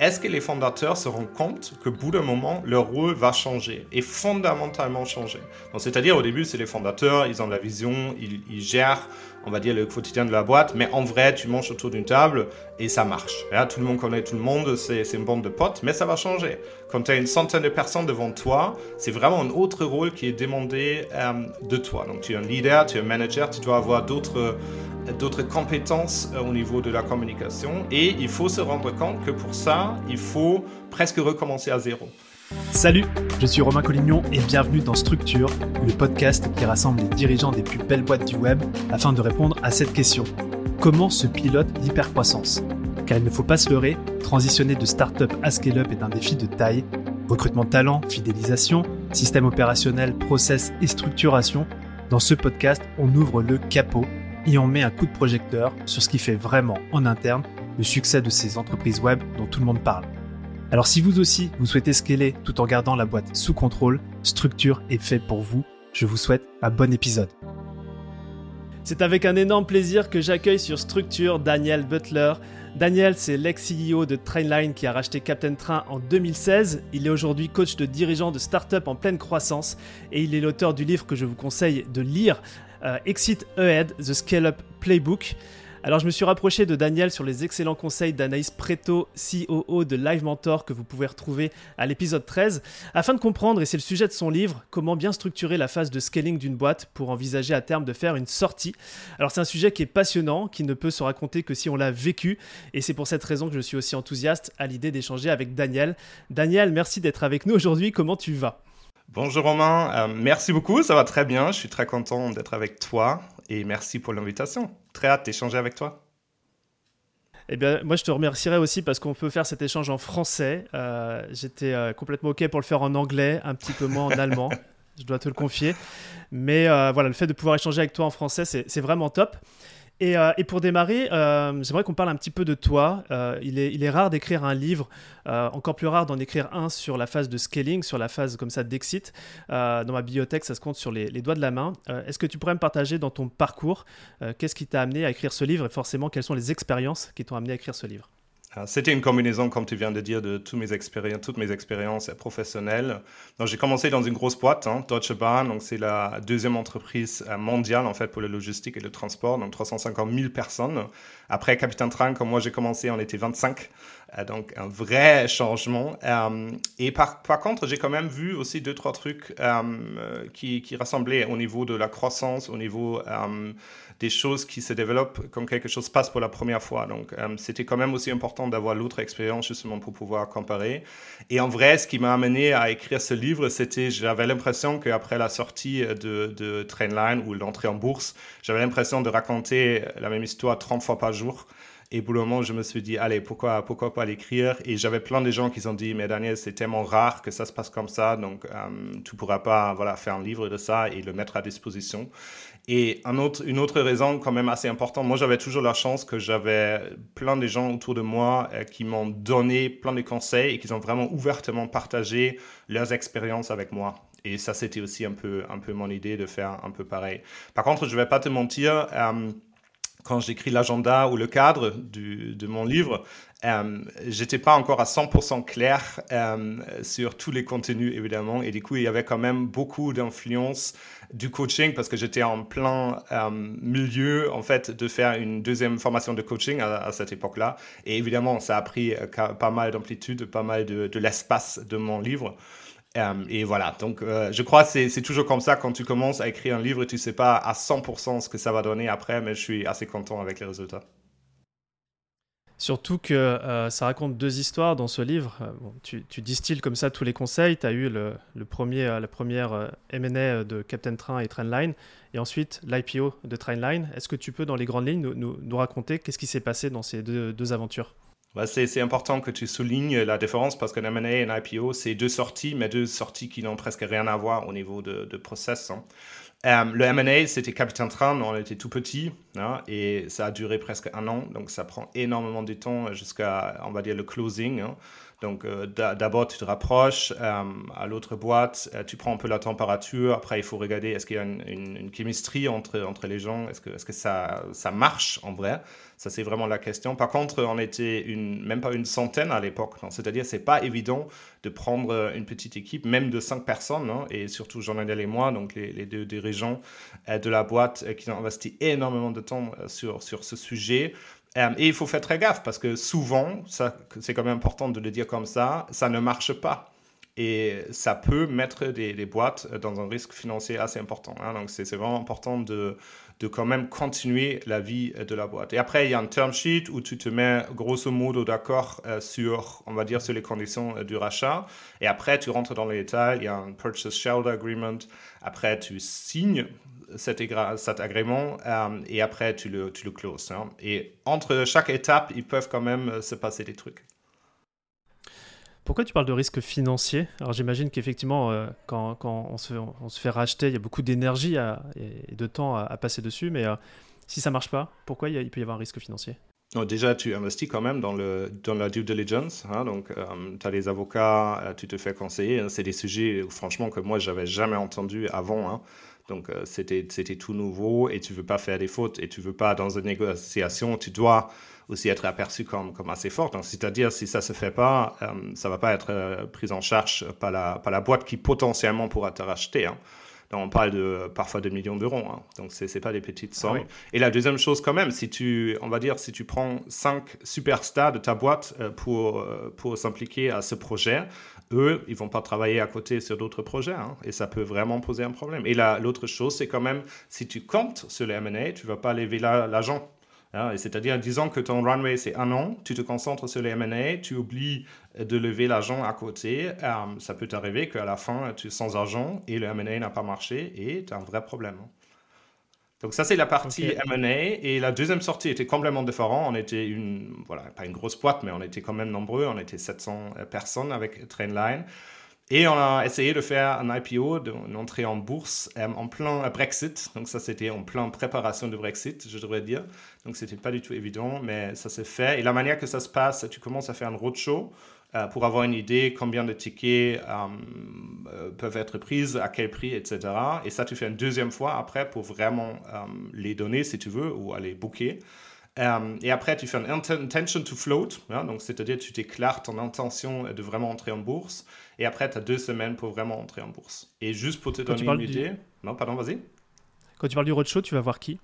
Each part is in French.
est-ce que les fondateurs se rendent compte que, bout d'un moment, leur rôle va changer et fondamentalement changer? C'est-à-dire, au début, c'est les fondateurs, ils ont la vision, ils, gèrent, on va dire, le quotidien de la boîte, mais en vrai, tu manges autour d'une table et ça marche. tout le monde connaît tout le monde, c'est une bande de potes, mais ça va changer. Quand tu as une centaine de personnes devant toi, c'est vraiment un autre rôle qui est demandé euh, de toi. Donc, tu es un leader, tu es un manager, tu dois avoir d'autres d'autres compétences euh, au niveau de la communication et il faut se rendre compte que pour ça, il faut presque recommencer à zéro. Salut, je suis Romain Collignon et bienvenue dans Structure, le podcast qui rassemble les dirigeants des plus belles boîtes du web afin de répondre à cette question. Comment se pilote l'hypercroissance Car il ne faut pas se leurrer, transitionner de start-up à scale-up est un défi de taille. Recrutement de talent, fidélisation, système opérationnel, process et structuration. Dans ce podcast, on ouvre le capot et on met un coup de projecteur sur ce qui fait vraiment en interne le succès de ces entreprises web dont tout le monde parle. Alors si vous aussi, vous souhaitez scaler tout en gardant la boîte sous contrôle, Structure est fait pour vous. Je vous souhaite un bon épisode. C'est avec un énorme plaisir que j'accueille sur Structure Daniel Butler. Daniel, c'est l'ex-CEO de Trainline qui a racheté Captain Train en 2016. Il est aujourd'hui coach de dirigeants de start-up en pleine croissance et il est l'auteur du livre que je vous conseille de lire, euh, Exit Ahead, The Scale-Up Playbook. Alors je me suis rapproché de Daniel sur les excellents conseils d'Anaïs Preto, COO de Live Mentor que vous pouvez retrouver à l'épisode 13, afin de comprendre, et c'est le sujet de son livre, comment bien structurer la phase de scaling d'une boîte pour envisager à terme de faire une sortie. Alors c'est un sujet qui est passionnant, qui ne peut se raconter que si on l'a vécu, et c'est pour cette raison que je suis aussi enthousiaste à l'idée d'échanger avec Daniel. Daniel, merci d'être avec nous aujourd'hui, comment tu vas? Bonjour Romain, euh, merci beaucoup, ça va très bien, je suis très content d'être avec toi et merci pour l'invitation. Très hâte d'échanger avec toi. Eh bien, moi, je te remercierai aussi parce qu'on peut faire cet échange en français. Euh, j'étais euh, complètement OK pour le faire en anglais, un petit peu moins en allemand, je dois te le confier. Mais voilà, le fait de pouvoir échanger avec toi en français, c'est vraiment top. Euh, et, pour démarrer, euh, j'aimerais qu'on parle un petit peu de toi. Euh, il, est, rare d'écrire un livre, encore plus rare d'en écrire un sur la phase de scaling, sur la phase comme ça d'exit. dans ma bibliothèque, ça se compte sur les, doigts de la main. Est-ce que tu pourrais me partager dans ton parcours qu'est-ce qui t'a amené à écrire ce livre et forcément quelles sont les expériences qui t'ont amené à écrire ce livre? C'était une combinaison, comme tu viens de dire, de toutes mes expériences, toutes mes expériences professionnelles. Donc, j'ai commencé dans une grosse boîte, hein, Deutsche Bahn. Donc, c'est la deuxième entreprise euh, mondiale, en fait, pour la logistique et le transport. Donc, 350 000 personnes. Après Capitaine Train, comme moi j'ai commencé, on était 25. Euh, donc, un vrai changement. Euh, et par, contre, j'ai quand même vu aussi deux, trois trucs qui, qui rassemblaient au niveau de la croissance, au niveau des choses qui se développent quand quelque chose passe pour la première fois. Donc, euh, c'était quand même aussi important d'avoir l'autre expérience justement pour pouvoir comparer. Et en vrai, ce qui m'a amené à écrire ce livre, c'était, j'avais l'impression qu'après la sortie de Trainline ou l'entrée en bourse, j'avais l'impression de raconter la même histoire 30 fois par jour. Et pour le moment, je me suis dit, allez, pourquoi, pourquoi pas l'écrire? Et j'avais plein de gens qui ont dit, mais Daniel, c'est tellement rare que ça se passe comme ça, donc euh, tu pourras pas voilà, faire un livre de ça et le mettre à disposition. Et un autre, une autre raison quand même assez importante, moi j'avais toujours la chance que j'avais plein de gens autour de moi euh, qui m'ont donné plein de conseils et qui ont vraiment ouvertement partagé leurs expériences avec moi. Et ça, c'était aussi un peu, un peu mon idée de faire un peu pareil. Par contre, je ne vais pas te mentir, euh, quand j'écris l'agenda ou le cadre de mon livre, euh, j'étais pas encore à 100% clair euh, sur tous les contenus, évidemment. Et du coup, il y avait quand même beaucoup d'influence du coaching parce que j'étais en plein euh, milieu, en fait, de faire une deuxième formation de coaching à, cette époque-là. Et évidemment, ça a pris euh, pas mal d'amplitude, pas mal de l'espace de mon livre. Euh, et voilà, donc je crois que c'est toujours comme ça quand tu commences à écrire un livre tu sais pas à 100% ce que ça va donner après, mais je suis assez content avec les résultats. Surtout que euh, ça raconte deux histoires dans ce livre. Euh, tu, distilles comme ça tous les conseils. Tu as eu le, premier, euh, la première M&A de Captain Train et Trainline, et ensuite l'IPO de Trainline. Est-ce que tu peux, dans les grandes lignes, nous, raconter qu'est-ce qui s'est passé dans ces deux, aventures? Bah, c'est important que tu soulignes la différence parce qu'un M&A et un IPO, c'est deux sorties, mais deux sorties qui n'ont presque rien à voir au niveau de, de process. Hein. Euh, le M&A, c'était Capitaine Train, on était tout petit hein, et ça a duré presque un an, donc ça prend énormément de temps jusqu'à, on va dire, le closing. Hein. Donc euh, d'abord, tu te rapproches euh, à l'autre boîte, tu prends un peu la température, après il faut regarder est-ce qu'il y a une, une, chimistrie entre, entre les gens, est-ce que, est que ça, ça marche en vrai? Ça, c'est vraiment la question. Par contre, on était une, même pas une centaine à l'époque. C'est-à-dire, c'est pas évident de prendre une petite équipe, même de cinq personnes, hein, et surtout Jean-Daniel et moi, donc les, deux dirigeants euh, de la boîte, euh, qui ont investi énormément de temps euh, sur, sur ce sujet. et il faut faire très gaffe parce que souvent, c'est quand même important de le dire comme ça, ça ne marche pas et ça peut mettre des, boîtes dans un risque financier assez important. Hein. Donc, c'est vraiment important de, de quand même continuer la vie de la boîte. Et après, il y a un term sheet où tu te mets grosso modo d'accord euh, sur, on va dire, sur les conditions euh, du rachat. Et après, tu rentres dans les détails. Il y a un purchase shareholder agreement. Après, tu signes cet, cet agrément euh, et après, tu le, tu le closes. Hein. Et entre chaque étape, ils peuvent quand même se passer des trucs. Pourquoi tu parles de risque financier Alors j'imagine qu'effectivement, euh, quand, on, se, fait racheter, il y a beaucoup d'énergie et de temps à, passer dessus, mais euh, si ça marche pas, pourquoi il, peut y avoir un risque financier? Déjà, tu investis quand même dans, le, dans la due diligence. Hein, donc, euh, tu as des avocats, tu te fais conseiller. Hein. c'est des sujets, franchement, que moi, j'avais jamais entendu avant. Hein. Donc, c'était tout nouveau et tu veux pas faire des fautes et tu veux pas, dans une négociation, tu dois aussi être aperçu comme, comme assez fort. C'est-à-dire, si ça ne se fait pas, euh, ça ne va pas être euh, pris en charge par la, par la boîte qui potentiellement pourra te racheter. On parle de, parfois de millions d'euros. Hein. Donc, ce n'est pas des petites ah sommes. Et la deuxième chose, quand même, si tu, on va dire, si tu prends cinq superstars de ta boîte euh, pour, pour s'impliquer à ce projet, eux, ils vont pas travailler à côté sur d'autres projets. Hein. et ça peut vraiment poser un problème. Et l'autre chose, c'est quand même, si tu comptes sur les M&A, tu ne vas pas lever l'argent Hein, c'est-à-dire, disons que ton runway, c'est un an, tu te concentres sur les M&A, tu oublies de lever l'argent à côté. Euh, ça peut t'arriver qu'à la fin, tu es sans argent et le M&A n'a pas marché et tu as un vrai problème. Donc ça, c'est la partie M&A. Et la deuxième sortie était complètement différente. On était une, voilà, pas une grosse boîte, mais on était quand même nombreux. On était 700 personnes avec Trainline. Et on a essayé de faire un IPO, une entrée en bourse euh, en plein Brexit. Donc ça, c'était en plein préparation de Brexit, je devrais dire. Donc c'était pas du tout évident, mais ça s'est fait. Et la manière que ça se passe, tu commences à faire un roadshow euh, pour avoir une idée combien de tickets euh, peuvent être prises, à quel prix, etc. Et ça, tu fais une deuxième fois après pour vraiment les donner, si tu veux, ou aller booker. Et après, tu fais un intention to float, hein, donc c'est-à-dire tu déclares ton intention de vraiment entrer en bourse. Et après, tu as deux semaines pour vraiment entrer en bourse. Et juste pour te donner une idée. Non, pardon, vas-y. Quand tu parles du roadshow, tu vas voir qui?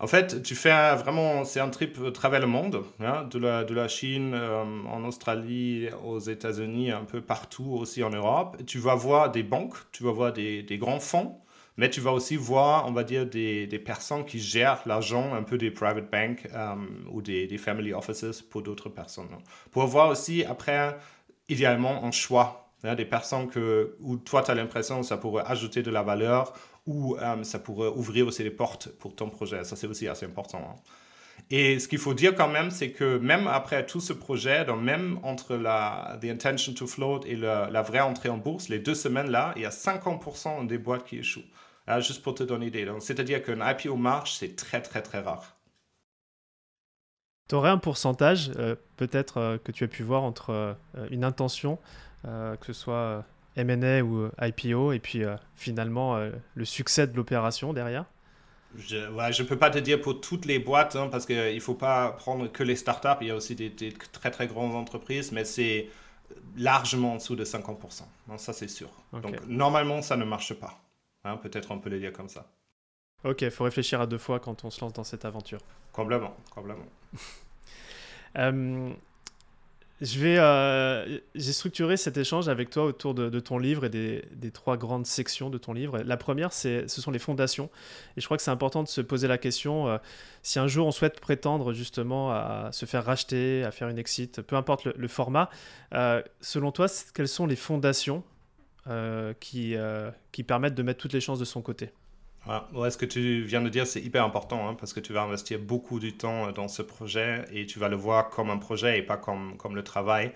En fait, tu fais vraiment, c'est un trip euh, travers le monde, hein, de, la, de la Chine, euh, en Australie, aux États-Unis, un peu partout, aussi en Europe. Tu vas voir des banques, tu vas voir des, des grands fonds, mais tu vas aussi voir, on va dire, des, des personnes qui gèrent l'argent, un peu des private banks euh, ou des, des, family offices pour d'autres personnes. Pour voir aussi, après, idéalement un choix. Hein, des personnes que, où toi, tu as l'impression que ça pourrait ajouter de la valeur ou euh, ça pourrait ouvrir aussi les portes pour ton projet. Ça, c'est aussi assez important. Hein. Et ce qu'il faut dire quand même, c'est que même après tout ce projet, même entre la the intention to float et la vraie entrée en bourse, les deux semaines là, il y a 50% des boîtes qui échouent. Hein, juste pour te donner une idée. C'est-à-dire qu'un IPO marche, c'est très très très rare. Tu aurais un pourcentage, euh, peut-être, euh, que tu as pu voir entre euh, une intention, que ce soit MA ou IPO, et puis finalement le succès de l'opération derrière? Je ne peux pas te dire pour toutes les boîtes, hein, parce qu'il ne faut pas prendre que les startups, il y a aussi des, très très grandes entreprises, mais c'est largement en dessous de 50%. Hein, ça, c'est sûr. Donc, normalement, ça ne marche pas. Hein, peut-être on peut le dire comme ça. Ok, il faut réfléchir à deux fois quand on se lance dans cette aventure. Complètement, complètement. Euh, je vais, euh, j'ai structuré cet échange avec toi autour de, ton livre et des, trois grandes sections de ton livre. La première, c'est, ce sont les fondations. Et je crois que c'est important de se poser la question euh, si un jour on souhaite prétendre justement à se faire racheter, à faire une exit, peu importe le, format. selon toi, quelles sont les fondations qui, qui permettent de mettre toutes les chances de son côté Ouais, ce que tu viens de dire, c'est hyper important hein, parce que tu vas investir beaucoup du temps dans ce projet et tu vas le voir comme un projet et pas comme, comme le travail.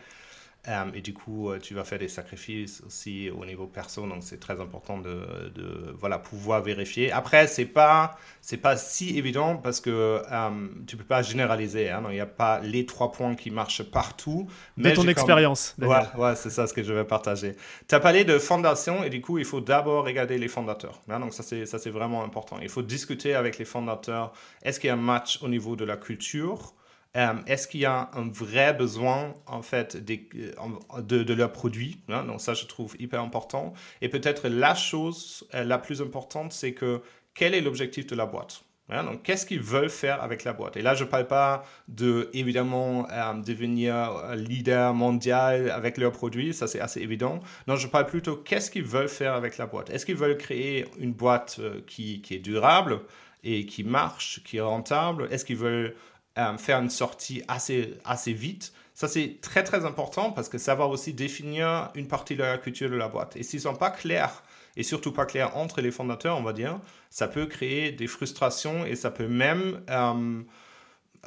Euh, et du coup, euh, tu vas faire des sacrifices aussi au niveau perso, donc c'est très important de, de, voilà, pouvoir vérifier. Après, c'est pas c'est pas si évident parce que euh, tu peux pas généraliser. Hein, il n'y a pas les trois points qui marchent partout. Mais de ton expérience. Ouais, ouais c'est ça ce que je vais partager. Tu as parlé de fondation et du coup, il faut d'abord regarder les fondateurs. Hein, donc ça c'est ça c'est vraiment important. Il faut discuter avec les fondateurs. Est-ce qu'il y a un match au niveau de la culture? Euh, est-ce qu'il y a un vrai besoin en fait euh, de, leurs produits hein? Donc ça, je trouve hyper important. Et peut-être la chose euh, la plus importante, c'est que quel est l'objectif de la boîte hein? donc, qu'est-ce qu'ils veulent faire avec la boîte? Et là, je ne parle pas de, évidemment, devenir leader mondial avec leurs produits, ça c'est assez évident. Non, je parle plutôt qu'est-ce qu'ils veulent faire avec la boîte? Est-ce qu'ils veulent créer une boîte qui, qui, est durable et qui marche, qui est rentable? Est-ce qu'ils veulent euh, faire une sortie assez, assez vite. Ça, c'est très, très important parce que ça va aussi définir une partie de la culture de la boîte. Et s'ils ne sont pas clairs, et surtout pas clairs entre les fondateurs, on va dire, ça peut créer des frustrations et ça peut même, euh,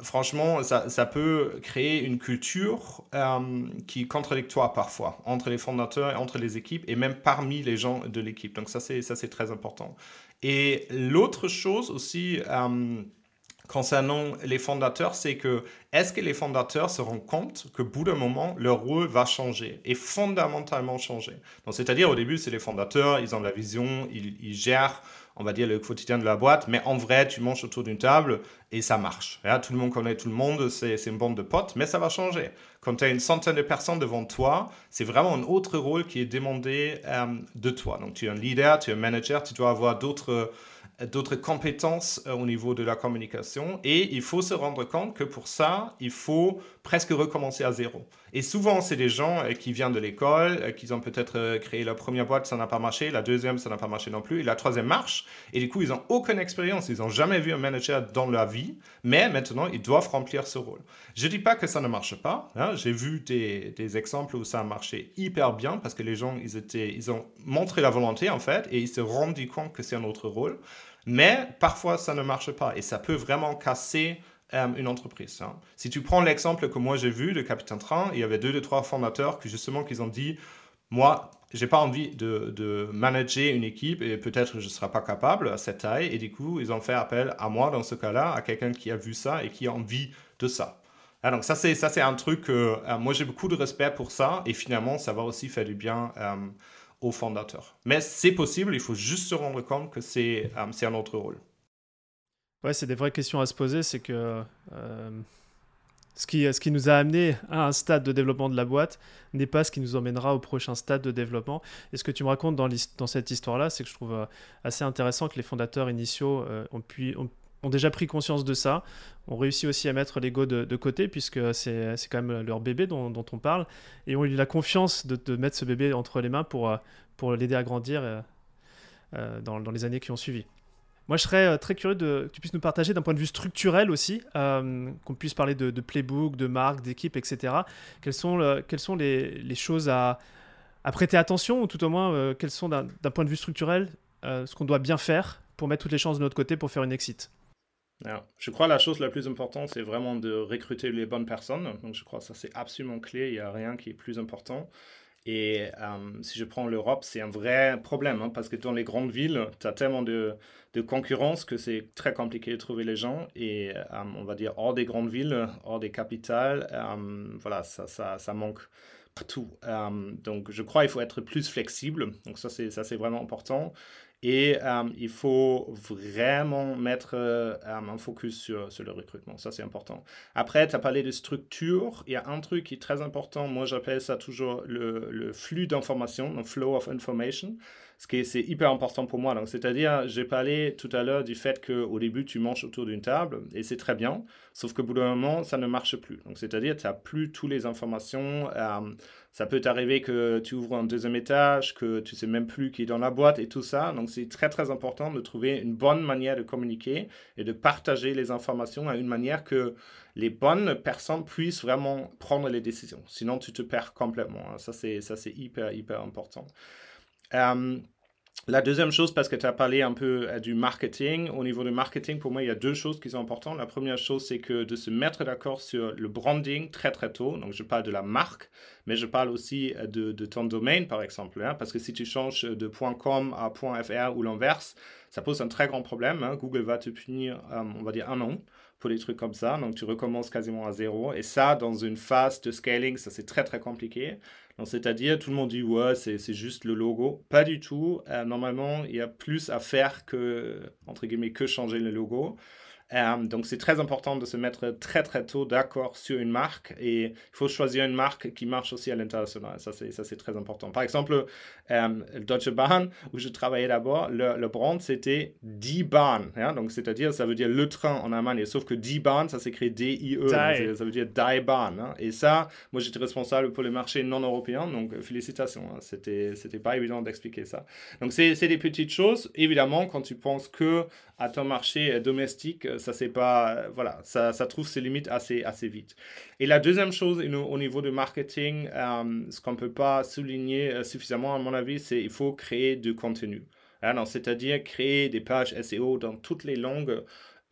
franchement, ça, ça, peut créer une culture euh, qui est contradictoire parfois entre les fondateurs et entre les équipes et même parmi les gens de l'équipe. Donc ça, c'est très important. Et l'autre chose aussi concernant les fondateurs, c'est que est-ce que les fondateurs se rendent compte que, bout d'un moment, leur rôle va changer et fondamentalement changer? Donc, c'est-à-dire, au début, c'est les fondateurs, ils ont la vision, ils, gèrent, on va dire, le quotidien de la boîte, mais en vrai, tu manges autour d'une table et ça marche. tout le monde connaît tout le monde, c'est une bande de potes, mais ça va changer. Quand tu as une centaine de personnes devant toi, c'est vraiment un autre rôle qui est demandé euh, de toi. Donc, tu es un leader, tu es un manager, tu dois avoir d'autres d'autres compétences euh, au niveau de la communication et il faut se rendre compte que pour ça, il faut presque recommencer à zéro. Et souvent, c'est des gens euh, qui viennent de l'école, euh, qui ont peut-être créé leur première boîte, ça n'a pas marché, la deuxième, ça n'a pas marché non plus, et la troisième marche, et du coup, ils n'ont aucune expérience, ils n'ont jamais vu un manager dans leur vie, mais maintenant, ils doivent remplir ce rôle. Je ne dis pas que ça ne marche pas, hein. j'ai vu des, des, exemples où ça a marché hyper bien, parce que les gens, ils, étaient, ils ont montré la volonté, en fait, et ils se rendent compte que c'est un autre rôle. Mais parfois, ça ne marche pas et ça peut vraiment casser euh, une entreprise. Hein. Si tu prends l'exemple que moi j'ai vu de Capitaine Train, il y avait deux ou trois fondateurs qui justement qui ont dit moi, j'ai pas envie de, de, manager une équipe et peut-être je ne serai pas capable à cette taille. Et du coup, ils ont fait appel à moi dans ce cas-là, à quelqu'un qui a vu ça et qui a envie de ça. Ah, donc ça, c'est ça, c'est un truc que euh, moi j'ai beaucoup de respect pour ça et finalement, ça va aussi faire du bien. Euh, fondateurs. Mais c'est possible, il faut juste se rendre compte que c'est euh, un autre rôle. Ouais, c'est des vraies questions à se poser. C'est que euh, ce, qui, ce qui nous a amené à un stade de développement de la boîte n'est pas ce qui nous emmènera au prochain stade de développement. Et ce que tu me racontes dans, dans cette histoire-là, c'est que je trouve euh, assez intéressant que les fondateurs initiaux ont, pu, ont, déjà pris conscience de ça, ont réussi aussi à mettre l'ego de, côté, puisque c'est quand même leur bébé dont, on parle, et ont eu la confiance de, mettre ce bébé entre les mains pour, pour l'aider à grandir euh, euh, dans, les années qui ont suivi. Moi, je serais euh, très curieux de, que tu puisses nous partager d'un point de vue structurel aussi, qu'on puisse parler de, playbook, de marque, d'équipe, etc. Quelles sont, les, choses à, à, prêter attention, ou tout au moins, quelles sont d'un point de vue structurel ce qu'on doit bien faire pour mettre toutes les chances de notre côté pour faire une exit? Je crois que la chose la plus importante, c'est vraiment de recruter les bonnes personnes. Donc, je crois que ça, c'est absolument clé. Il n'y a rien qui est plus important. Et euh, si je prends l'Europe, c'est un vrai problème, hein, parce que dans les grandes villes, tu as tellement de, concurrence que c'est très compliqué de trouver les gens. Et euh, on va dire, hors des grandes villes, hors des capitales, euh, voilà, ça, ça, ça, manque partout. donc, je crois qu'il faut être plus flexible. Donc, ça, c'est vraiment important. Et euh, il faut vraiment mettre euh, un focus sur, le recrutement. Ça, c'est important. Après, tu as parlé de structure. Il y a un truc qui est très important. Moi, j'appelle ça toujours le, le flux d'information, le flow of information ce qui est, hyper important pour moi. Donc, c'est-à-dire, j'ai parlé tout à l'heure du fait qu'au début, tu manges autour d'une table, et c'est très bien, sauf qu'au bout d'un moment, ça ne marche plus. Donc, c'est-à-dire, tu n'as plus toutes les informations. Euh, ça peut t'arriver que tu ouvres un deuxième étage, que tu sais même plus qui est dans la boîte et tout ça. Donc, c'est très, très important de trouver une bonne manière de communiquer et de partager les informations à une manière que les bonnes personnes puissent vraiment prendre les décisions. Sinon, tu te perds complètement. Hein. Ça, c'est hyper, hyper important. Euh, La deuxième chose, parce que tu as parlé un peu euh, du marketing, au niveau du marketing, pour moi, il y a deux choses qui sont importantes. La première chose, c'est que de se mettre d'accord sur le branding très très tôt. Donc, je parle de la marque, mais je parle aussi euh, de, ton domaine, par exemple. Hein, parce que si tu changes de .com à .fr ou l'inverse, ça pose un très grand problème. Hein. Google va te punir, on va dire, un an pour des trucs comme ça. Donc, tu recommences quasiment à zéro. Et ça, dans une phase de scaling, ça c'est très très compliqué. C'est-à-dire, tout le monde dit, ouais, c'est juste le logo. Pas du tout. Euh, normalement, il y a plus à faire que, entre que changer le logo. Euh, donc c'est très important de se mettre très très tôt d'accord sur une marque et il faut choisir une marque qui marche aussi à l'international. Ça c'est, ça c'est très important. Par exemple, euh, Deutsche Bahn, où je travaillais d'abord, le, le brand c'était Die Bahn. Hein, donc c'est-à-dire, ça veut dire le train en Allemagne. Sauf que Die Bahn, ça s'écrit D-I-E. Ça veut dire Die Bahn. Hein. Et ça, moi j'étais responsable pour les marchés non européens. Donc félicitations. Hein. C'était, c'était pas évident d'expliquer ça. Donc c'est, c'est des petites choses. Évidemment, quand tu penses que à ton marché domestique, ça c'est pas voilà ça, ça, trouve ses limites assez assez vite et la deuxième chose au niveau du marketing euh, ce qu'on peut pas souligner euh, suffisamment à mon avis c'est il faut créer du contenu hein, c'est-à-dire créer des pages SEO dans toutes les langues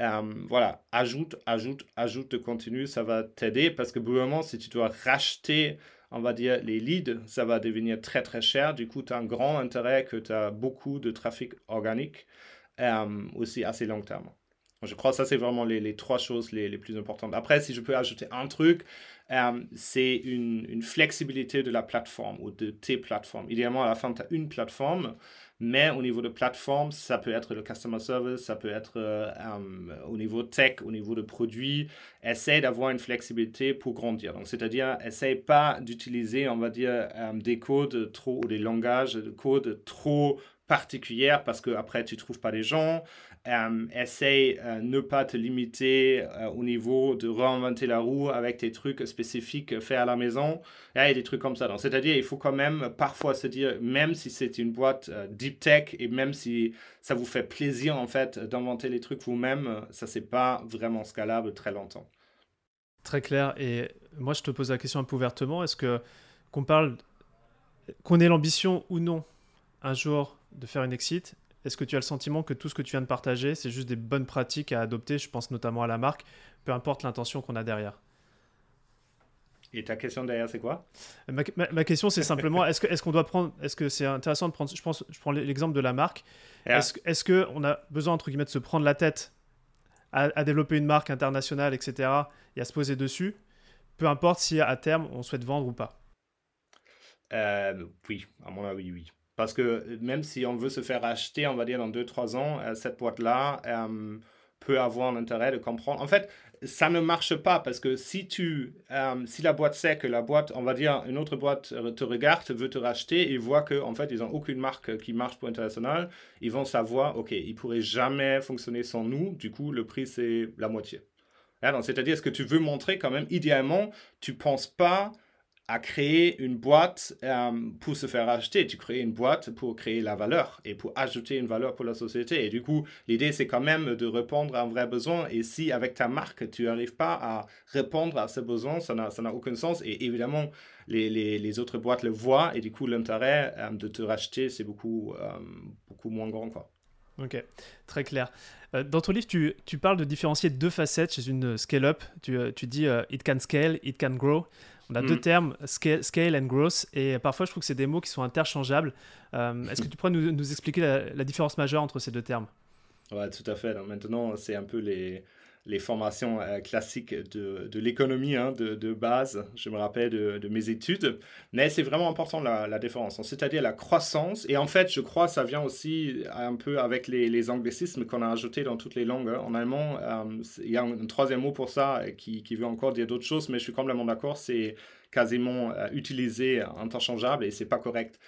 euh, voilà ajoute ajoute ajoute de contenu ça va t'aider parce que moment si tu dois racheter on va dire, les leads, ça va devenir très très cher. Du coup, tu as un grand intérêt que tu as beaucoup de trafic organique aussi assez long terme. Je crois que ça, c'est vraiment les, trois choses les, plus importantes. Après, si je peux ajouter un truc, euh, c'est une, flexibilité de la plateforme ou de tes plateformes. Idéalement, à la fin, tu as une plateforme, mais au niveau de plateforme, ça peut être le customer service, ça peut être euh, euh, au niveau tech, au niveau de produits. Essaye d'avoir une flexibilité pour grandir. Donc, c'est-à-dire, essaye pas d'utiliser, on va dire, des codes trop ou des langages de code trop particulières parce que après tu trouves pas les gens. Euh, essaye euh, ne pas te limiter euh, au niveau de réinventer la roue avec tes trucs spécifiques faits à la maison. et des trucs comme ça. C'est-à-dire, il faut quand même parfois se dire, même si c'est une boîte deep tech et même si ça vous fait plaisir en fait d'inventer les trucs vous-même, ça c'est pas vraiment scalable très longtemps. Très clair. Et moi, je te pose la question un peu ouvertement. Est-ce que qu'on parle, qu'on ait l'ambition ou non un jour de faire une exit, est-ce que tu as le sentiment que tout ce que tu viens de partager, c'est juste des bonnes pratiques à adopter Je pense notamment à la marque, peu importe l'intention qu'on a derrière? Et ta question derrière, c'est quoi? Ma, question, c'est simplement est-ce qu'on est qu'on doit prendre. Est-ce que c'est intéressant de prendre. Je, pense, je prends l'exemple de la marque. Est-ce est qu'on a besoin, entre guillemets, de se prendre la tête à, développer une marque internationale, etc., et à se poser dessus, peu importe si à terme on souhaite vendre ou pas? Euh, Oui, à mon avis, oui. Parce que euh, même si on veut se faire acheter, on va dire dans 2-3 ans, euh, cette boîte-là euh, peut avoir un intérêt de comprendre. En fait, ça ne marche pas parce que si tu, si la boîte sait que la boîte, on va dire, une autre boîte te regarde, veut te racheter et voit qu'en en fait, ils n'ont aucune marque qui marche pour international, ils vont savoir, OK, ils pourraient jamais fonctionner sans nous, du coup, le prix, c'est la moitié. C'est-à-dire, ce que tu veux montrer quand même, idéalement, tu penses pas à créer une boîte euh, pour se faire acheter. Tu crées une boîte pour créer la valeur et pour ajouter une valeur pour la société. Et du coup, l'idée, c'est quand même de répondre à un vrai besoin. Et si avec ta marque, tu n'arrives pas à répondre à ce besoin, ça n'a aucun sens. Et évidemment, les, les, autres boîtes le voient. Et du coup, l'intérêt euh, de te racheter, c'est beaucoup, euh, beaucoup moins grand. Quoi. Ok, très clair. Dans ton livre, tu, tu, parles de différencier deux facettes chez une scale-up. Tu, tu dis it can scale, it can grow. On a deux mm. termes, scale, and growth, et parfois je trouve que c'est des mots qui sont interchangeables. Euh, est-ce que tu pourrais nous, expliquer la, différence majeure entre ces deux termes? Ouais, tout à fait. maintenant, c'est un peu les, les formations euh, classiques de, de l'économie hein, de, de, base, je me rappelle de, de mes études, mais c'est vraiment important la, différence, c'est-à-dire la croissance, et en fait je crois ça vient aussi un peu avec les, les anglicismes qu'on a ajoutés dans toutes les langues. Hein. En allemand, euh, il y a un, troisième mot pour ça qui, qui veut encore dire d'autres choses, mais je suis complètement d'accord, c'est quasiment euh, utilisé interchangeable et c'est pas correct.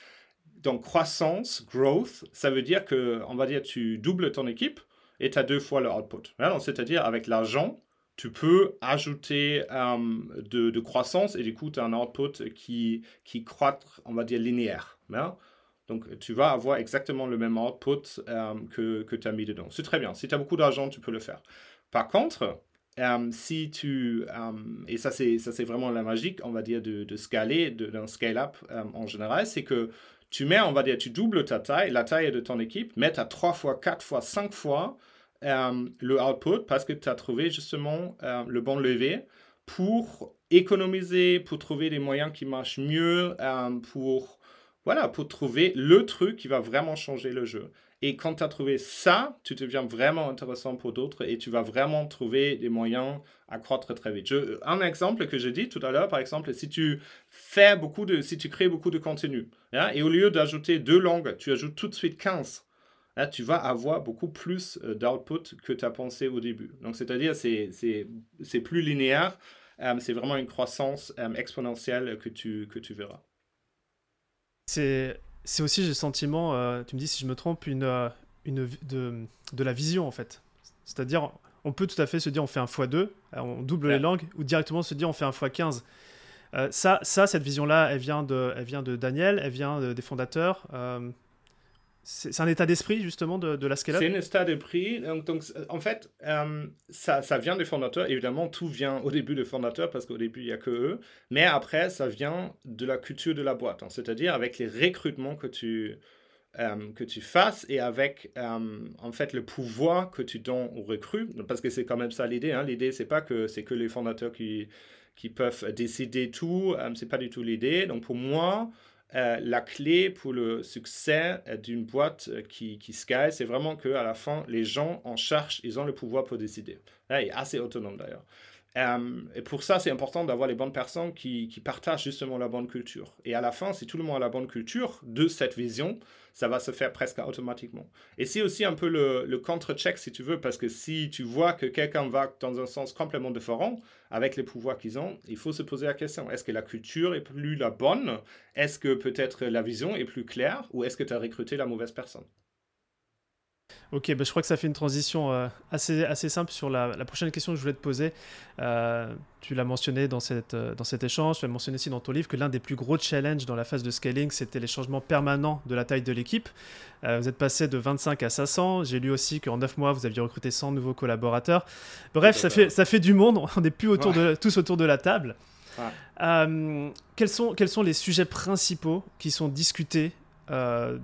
Donc croissance, growth, ça veut dire que, on va dire, tu doubles ton équipe, et tu as deux fois le output. C'est-à-dire, avec l'argent, tu peux ajouter euh, de, croissance et du coup, tu as un output qui, qui croît, on va dire, linéaire. Donc, tu vas avoir exactement le même output euh, que, que tu as mis dedans. C'est très bien. Si tu as beaucoup d'argent, tu peux le faire. Par contre, euh, si tu, et ça c'est, vraiment la magique, on va dire, de, de scaler, d'un scale-up en général, c'est que tu mets, on va dire, tu doubles ta taille, la taille de ton équipe, mets à 3 fois, 4 fois, 5 fois le output parce que tu as trouvé justement le bon levier pour économiser, pour trouver des moyens qui marchent mieux, pour, voilà, pour trouver le truc qui va vraiment changer le jeu. Et quand tu as trouvé ça, tu deviens vraiment intéressant pour d'autres et tu vas vraiment trouver des moyens à croître très vite. un exemple que j'ai dit tout à l'heure, par exemple, si tu fais beaucoup de, si tu crées beaucoup de contenu, hein, et au lieu d'ajouter deux langues, tu ajoutes tout de suite 15, hein, tu vas avoir beaucoup plus euh, d'output que tu as pensé au début. Donc, c'est-à-dire, c'est, c'est, plus linéaire, euh, c'est vraiment une croissance euh, exponentielle que tu, que tu verras. C'est c'est aussi, j'ai le sentiment, euh, tu me dis si je me trompe, une, euh, une de, de, la vision en fait. C'est-à-dire, on peut tout à fait se dire on fait un x2, euh, on double les langues, ou directement se dire on fait un x15. ça, ça, cette vision-là, elle, vient de, elle vient de Daniel, elle vient des fondateurs. C'est un état d'esprit, justement, de, de la scale-up C'est un état d'esprit. Donc, en fait, euh, ça, ça, vient des fondateurs. Évidemment, tout vient au début des fondateurs parce qu'au début, il n'y a que eux. Mais après, ça vient de la culture de la boîte. Hein. C'est-à-dire avec les recrutements que tu, euh, que tu fasses et avec, euh, en fait, le pouvoir que tu donnes aux recrues. Parce que c'est quand même ça l'idée. Hein. L'idée, c'est pas que c'est que les fondateurs qui, qui peuvent décider tout. c'est pas du tout l'idée. Donc, pour moi... Euh, la clé pour le succès euh, d'une boîte euh, qui, qui scale, c'est vraiment qu'à la fin, les gens en charge, ils ont le pouvoir pour décider. Là, il est assez autonome d'ailleurs. Et pour ça, c'est important d'avoir les bonnes personnes qui, qui, partagent justement la bonne culture. Et à la fin, si tout le monde a la bonne culture de cette vision, ça va se faire presque automatiquement. Et c'est aussi un peu le, le contre-check, si tu veux, parce que si tu vois que quelqu'un va dans un sens complètement différent, avec les pouvoirs qu'ils ont, il faut se poser la question, est-ce que la culture est plus la bonne? Est-ce que peut-être la vision est plus claire? Ou est-ce que tu as recruté la mauvaise personne? Ok, bah, je crois que ça fait une transition euh, assez, assez simple sur la, prochaine question que je voulais te poser. Euh, tu l'as mentionné dans, cette, euh, dans cet échange, tu l'as mentionné aussi dans ton livre que l'un des plus gros challenges dans la phase de scaling, c'était les changements permanents de la taille de l'équipe. vous êtes passé de 25 à 500. J'ai lu aussi qu'en 9 mois, vous aviez recruté 100 nouveaux collaborateurs. Bref, ça fait, ça fait du monde. On n'est plus autour de, tous autour de la table. quels, sont, quels sont les sujets principaux qui sont discutés euh,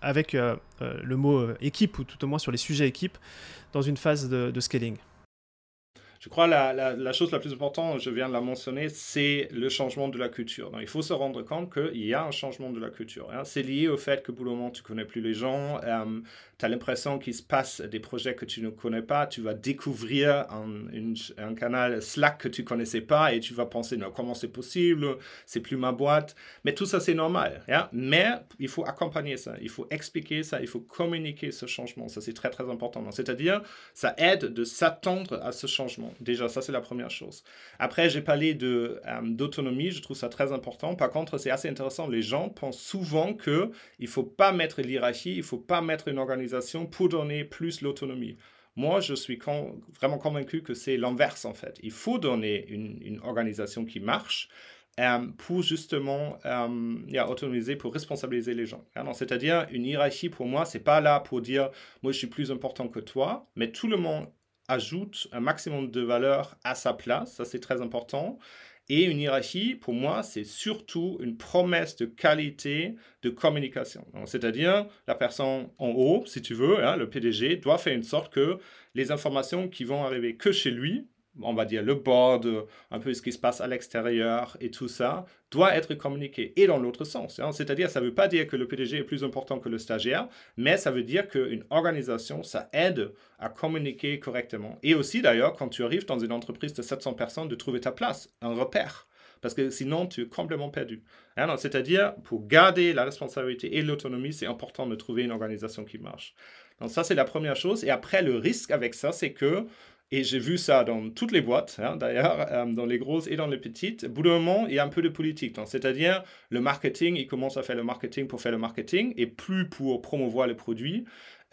avec euh, euh, le mot équipe, ou tout au moins sur les sujets équipe, dans une phase de scaling je crois la, la, chose la plus importante, je viens de la mentionner, c'est le changement de la culture. Donc, il faut se rendre compte qu'il y a un changement de la culture. Hein. C'est lié au fait que pour le moment, tu connais plus les gens, euh, tu as l'impression qu'il se passe des projets que tu ne connais pas, tu vas découvrir un, un canal Slack que tu connaissais pas et tu vas penser, non, comment c'est possible, c'est plus ma boîte. Mais tout ça, c'est normal. Hein. Mais il faut accompagner ça, il faut expliquer ça, il faut communiquer ce changement. Ça, c'est très, très important. C'est-à-dire, ça aide de s'attendre à ce changement. Déjà, ça, c'est la première chose. Après, j'ai parlé de, euh, d'autonomie. Je trouve ça très important. Par contre, c'est assez intéressant. Les gens pensent souvent qu'il ne faut pas mettre l'hierarchie, il ne faut pas mettre une organisation pour donner plus l'autonomie. Moi, je suis vraiment convaincu que c'est l'inverse, en fait. Il faut donner une, organisation qui marche, euh, pour justement euh, autonomiser, pour responsabiliser les gens. C'est-à-dire, une hiérarchie, pour moi, c'est pas là pour dire, moi, je suis plus important que toi, mais tout le monde ajoute un maximum de valeur à sa place, ça c'est très important. Et une hiérarchie, pour moi, c'est surtout une promesse de qualité de communication. C'est-à-dire, la personne en haut, si tu veux, hein, le PDG, doit faire une sorte que les informations qui vont arriver que chez lui, on va dire le board, un peu ce qui se passe à l'extérieur et tout ça, doit être communiqué. Et dans l'autre sens. Hein. C'est-à-dire, ça ne veut pas dire que le PDG est plus important que le stagiaire, mais ça veut dire qu'une organisation, ça aide à communiquer correctement. Et aussi, d'ailleurs, quand tu arrives dans une entreprise de 700 personnes, de trouver ta place, un repère. Parce que sinon, tu es complètement perdu. Hein. C'est-à-dire, pour garder la responsabilité et l'autonomie, c'est important de trouver une organisation qui marche. Donc ça, c'est la première chose. Et après, le risque avec ça, c'est que et j'ai vu ça dans toutes les boîtes, hein, d'ailleurs, euh, dans les grosses et dans les petites. Au bout d'un moment, il y a un peu de politique. C'est-à-dire, le marketing, il commence à faire le marketing pour faire le marketing et plus pour promouvoir les produits.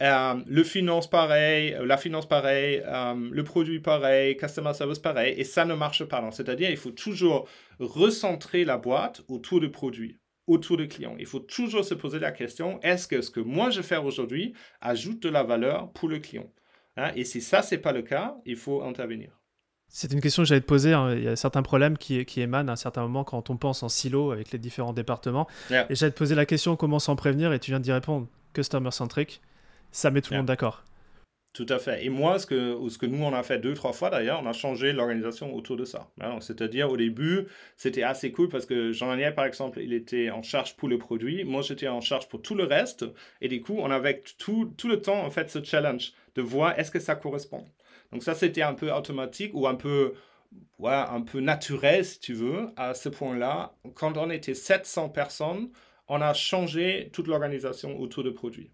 Euh, le finance pareil, la finance pareil, euh, le produit pareil, customer service pareil, et ça ne marche pas. C'est-à-dire, il faut toujours recentrer la boîte autour du produit autour du client. Il faut toujours se poser la question, est-ce que ce que moi je fais aujourd'hui ajoute de la valeur pour le client? Hein. Et si ça, c'est pas le cas, il faut intervenir. C'est une question que j'allais te poser. Hein. Il y a certains problèmes qui, qui, émanent à un certain moment quand on pense en silo avec les différents départements. Et j'allais te poser la question comment s'en prévenir et tu viens d'y répondre. Customer centric, ça met tout le monde d'accord. Tout à fait. Et moi, ce que, ce que nous, on a fait deux, trois fois d'ailleurs, on a changé l'organisation autour de ça. C'est-à-dire, au début, c'était assez cool parce que Jean-Daniel, par exemple, il était en charge pour le produit. Moi, j'étais en charge pour tout le reste. Et du coup, on avait tout, tout le temps, en fait, ce challenge de voir est-ce que ça correspond. Donc ça, c'était un peu automatique ou un peu, ouais, un peu naturel, si tu veux, à ce point-là. Quand on était 700 personnes, on a changé toute l'organisation autour du produit.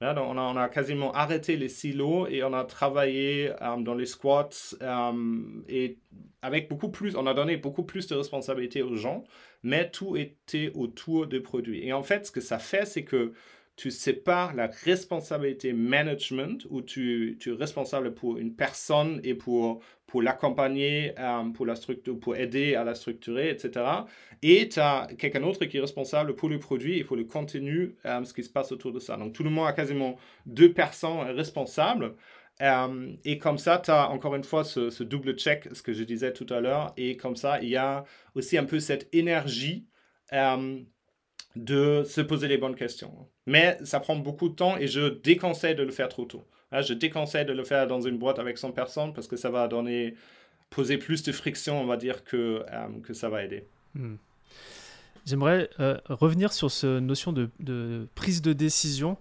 on, a, on, a, quasiment arrêté les silos et on a travaillé euh, dans les squats euh, et avec beaucoup plus, on a donné beaucoup plus de responsabilités aux gens, mais tout était autour des produits. Et en fait, ce que ça fait, c'est que tu sépares la responsabilité management, où tu, tu es responsable pour une personne et pour, pour l'accompagner, euh, pour, la pour aider à la structurer, etc. Et tu as quelqu'un d'autre qui est responsable pour le produit et pour le contenu, euh, ce qui se passe autour de ça. Donc tout le monde a quasiment deux personnes responsables. Euh, et comme ça, tu as encore une fois ce, double check, ce que je disais tout à l'heure. Et comme ça, il y a aussi un peu cette énergie de se poser les bonnes questions. Mais ça prend beaucoup de temps et je déconseille de le faire trop tôt. Hein, je déconseille de le faire dans une boîte avec 100 personnes parce que ça va donner, poser plus de friction, on va dire, que, euh, que ça va aider. Hmm. J'aimerais euh, revenir sur cette notion de, prise de décision.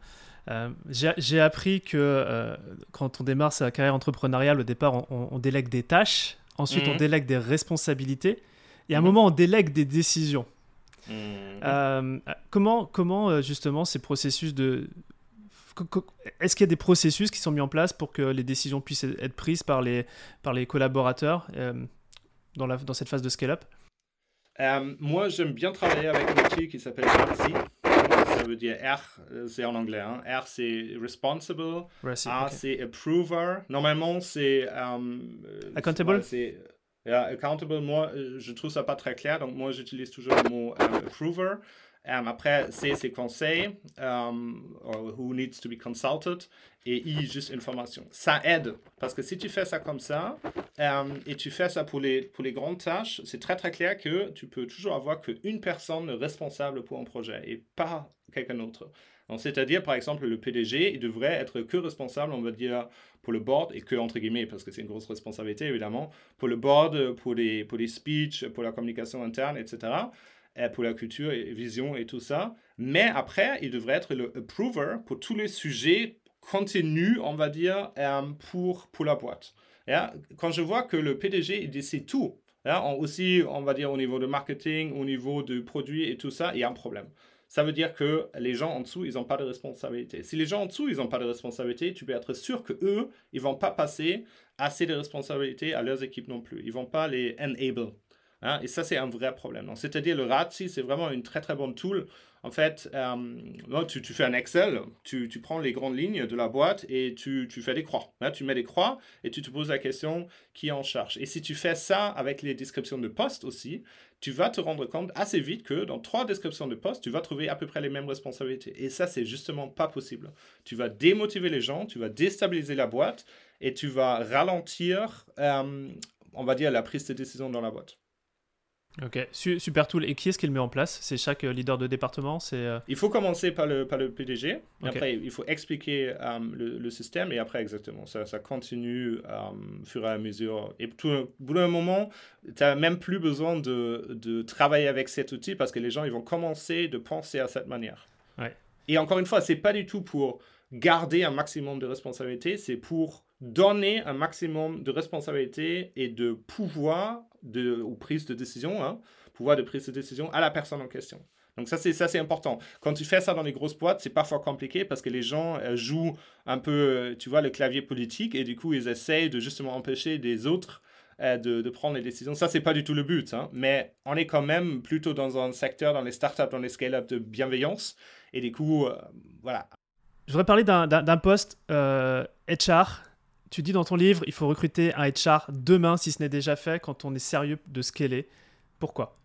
Euh, j'ai appris que quand on démarre sa carrière entrepreneuriale, au départ, on, délègue des tâches, ensuite on mhm. délègue des responsabilités, et à un mhm. moment, on délègue des décisions. Mhm. Euh, comment, comment euh, justement ces processus de... Est-ce qu'il y a des processus qui sont mis en place pour que les décisions puissent être prises par les, par les collaborateurs euh, dans, la, dans cette phase de scale-up? Moi, j'aime bien travailler avec un outil qui s'appelle RC. Ça veut dire R, c'est en anglais. Hein. R, c'est responsible. A, c'est approver. Normalement, c'est. Accountable? Accountable, moi, euh, je trouve ça pas très clair, donc moi, j'utilise toujours le mot um, approver. Um, après, c'est conseil, um, who needs to be consulted, et I, juste information. Ça aide, parce que si tu fais ça comme ça, et tu fais ça pour les, pour les grandes tâches, c'est très très clair que tu peux toujours avoir qu'une personne responsable pour un projet, et pas quelqu'un d'autre. C'est-à-dire, par exemple, le PDG, il devrait être que responsable, on va dire, pour le board, et que entre guillemets, parce que c'est une grosse responsabilité, évidemment, pour le board, pour les, speeches, pour la communication interne, etc., et pour la culture et vision et tout ça. Mais après, il devrait être le approver pour tous les sujets contenus, on va dire, euh, pour, pour la boîte. Quand je vois que le PDG, il décide tout, aussi, on va dire, au niveau de marketing, au niveau du produit et tout ça, il y a un problème ça veut dire que les gens en dessous, ils n'ont pas de responsabilité. Si les gens en dessous, ils n'ont pas de responsabilité, tu peux être sûr que eux, ils vont pas passer assez de responsabilités à leurs équipes non plus. Ils vont pas les enable. Hein. Et ça, c'est un vrai problème. C'est-à-dire, le RATSI, c'est vraiment une très, très bonne tool en fait, euh, tu, fais un Excel, tu, prends les grandes lignes de la boîte et tu, fais des croix. Là, tu mets des croix et tu te poses la question qui en charge? Et si tu fais ça avec les descriptions de postes aussi, tu vas te rendre compte assez vite que dans trois descriptions de postes, tu vas trouver à peu près les mêmes responsabilités. Et ça, c'est justement pas possible. Tu vas démotiver les gens, tu vas déstabiliser la boîte et tu vas ralentir, euh, on va dire, la prise de décision dans la boîte. Ok, super tool. Et qui est-ce qui le met en place? C'est chaque euh, leader de département c'est euh, Il faut commencer par le, par le PDG. Après, il faut expliquer euh, le, système et après, exactement, ça, ça continue au fur et à mesure. Et tout, au bout d'un moment, tu n'as même plus besoin de, de, travailler avec cet outil parce que les gens ils vont commencer de penser à cette manière. Ouais. Et encore une fois, c'est pas du tout pour garder un maximum de responsabilité, c'est pour donner un maximum de responsabilité et de pouvoir de, ou prise de décision, hein, pouvoir de prise de décision à la personne en question. Donc ça c'est ça c'est important. Quand tu fais ça dans les grosses boîtes, c'est parfois compliqué parce que les gens euh, jouent un peu, euh, tu vois, le clavier politique et du coup ils essayent de justement empêcher des autres euh, de, de, prendre les décisions. Ça c'est pas du tout le but, hein, mais on est quand même plutôt dans un secteur, dans les startups, dans les scale-up de bienveillance et du coup, voilà. Je voudrais parler d'un poste HR tu dis dans ton livre, il faut recruter un HR demain si ce n'est déjà fait quand on est sérieux de scaler. Pourquoi?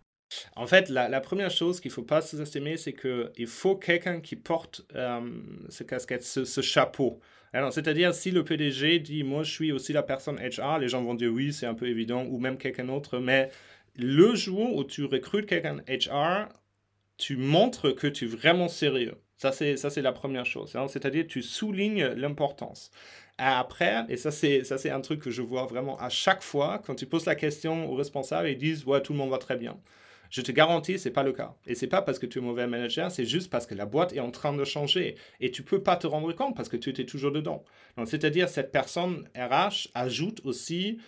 En fait, la, première chose qu'il ne faut pas sous-estimer, c'est qu'il faut quelqu'un qui porte euh, ce casquette, ce, chapeau. Alors, c'est-à-dire, si le PDG dit, moi, je suis aussi la personne HR, les gens vont dire oui, c'est un peu évident, ou même quelqu'un d'autre, mais le jour où tu recrutes quelqu'un HR, tu montres que tu es vraiment sérieux. Ça, c'est, la première chose. C'est-à-dire, tu soulignes l'importance. Après, et ça c'est, ça, c'est un truc que je vois vraiment à chaque fois, quand tu poses la question aux responsables, ils disent, ouais, tout le monde va très bien. Je te garantis, c'est pas le cas. Et c'est pas parce que tu es mauvais manager, c'est juste parce que la boîte est en train de changer. Et tu peux pas te rendre compte parce que tu étais toujours dedans. Donc, c'est-à-dire, cette personne RH ajoute aussi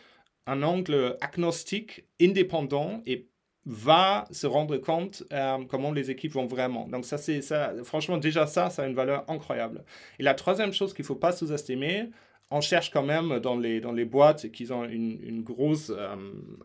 un angle agnostique, indépendant et va se rendre compte euh, comment les équipes vont vraiment. Donc ça, c'est ça. Franchement, déjà ça, ça a une valeur incroyable. Et la troisième chose qu'il faut pas sous-estimer, on cherche quand même dans les, dans les boîtes qui ont une, une grosse euh,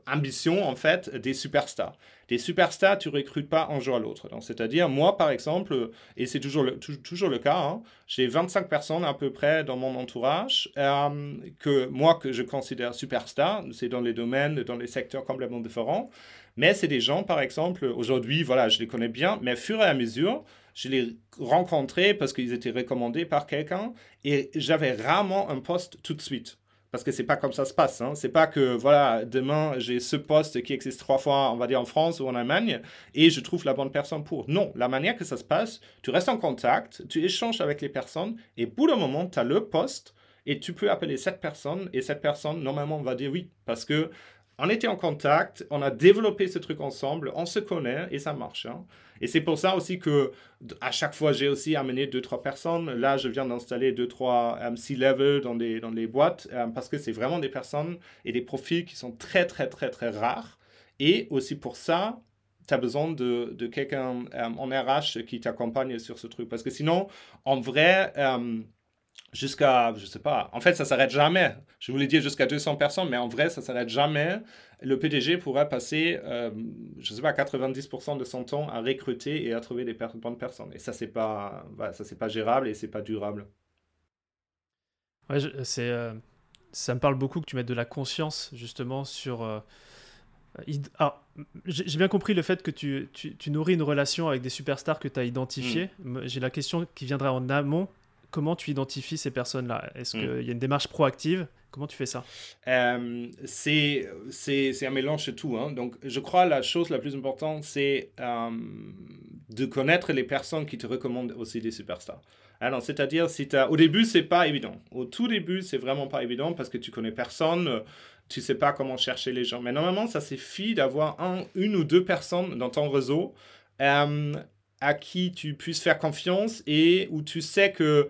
ambition, en fait, des superstars. Des superstars, tu recrutes pas un jour à l'autre. C'est-à-dire, moi, par exemple, et c'est toujours le, toujours le cas, hein, j'ai 25 personnes à peu près dans mon entourage euh, que moi, que je considère superstars. C'est dans les domaines, dans les secteurs complètement différents. Mais c'est des gens, par exemple, aujourd'hui, voilà, je les connais bien, mais au fur et à mesure, je les rencontrais parce qu'ils étaient recommandés par quelqu'un et j'avais rarement un poste tout de suite. Parce que c'est pas comme ça se passe. Hein. C'est pas que, voilà, demain, j'ai ce poste qui existe trois fois, on va dire, en France ou en Allemagne, et je trouve la bonne personne pour. Non, la manière que ça se passe, tu restes en contact, tu échanges avec les personnes, et pour le moment, tu as le poste, et tu peux appeler cette personne, et cette personne, normalement, va dire oui. Parce que on était en contact, on a développé ce truc ensemble, on se connaît et ça marche. Hein. Et c'est pour ça aussi que à chaque fois, j'ai aussi amené deux, trois personnes. Là, je viens d'installer deux, trois um, C-level dans, des, dans les boîtes euh, parce que c'est vraiment des personnes et des profils qui sont très, très, très, très rares. Et aussi pour ça, tu as besoin de, de quelqu'un en RH qui t'accompagne sur ce truc. Parce que sinon, en vrai, jusqu'à, je sais pas, en fait, ça s'arrête jamais. Je voulais dire jusqu'à 200 personnes, mais en vrai, ça s'arrête jamais. Le PDG pourrait passer, euh, je sais pas, 90% de son temps à recruter et à trouver des bonnes personnes. Et ça, c'est pas, ça, c'est pas gérable et c'est pas durable. Ouais, c'est, euh, ça me parle beaucoup que tu mettes de la conscience, justement, sur. Euh, alors, j'ai bien compris le fait que tu, tu, tu, nourris une relation avec des superstars que tu as identifiés. Mm. J'ai la question qui viendrait en amont comment tu identifies ces personnes-là? Est-ce hmm. qu'il y a une démarche proactive? Comment tu fais ça? Euh, C'est un mélange de tout. Hein. Donc, je crois la chose la plus importante, c'est euh, de connaître les personnes qui te recommandent aussi des superstars. Alors, c'est-à-dire, si au début, c'est pas évident. Au tout début, c'est vraiment pas évident parce que tu connais personne, tu sais pas comment chercher les gens. Mais normalement, ça suffit d'avoir un, une ou deux personnes dans ton réseau euh, à qui tu puisses faire confiance et où tu sais que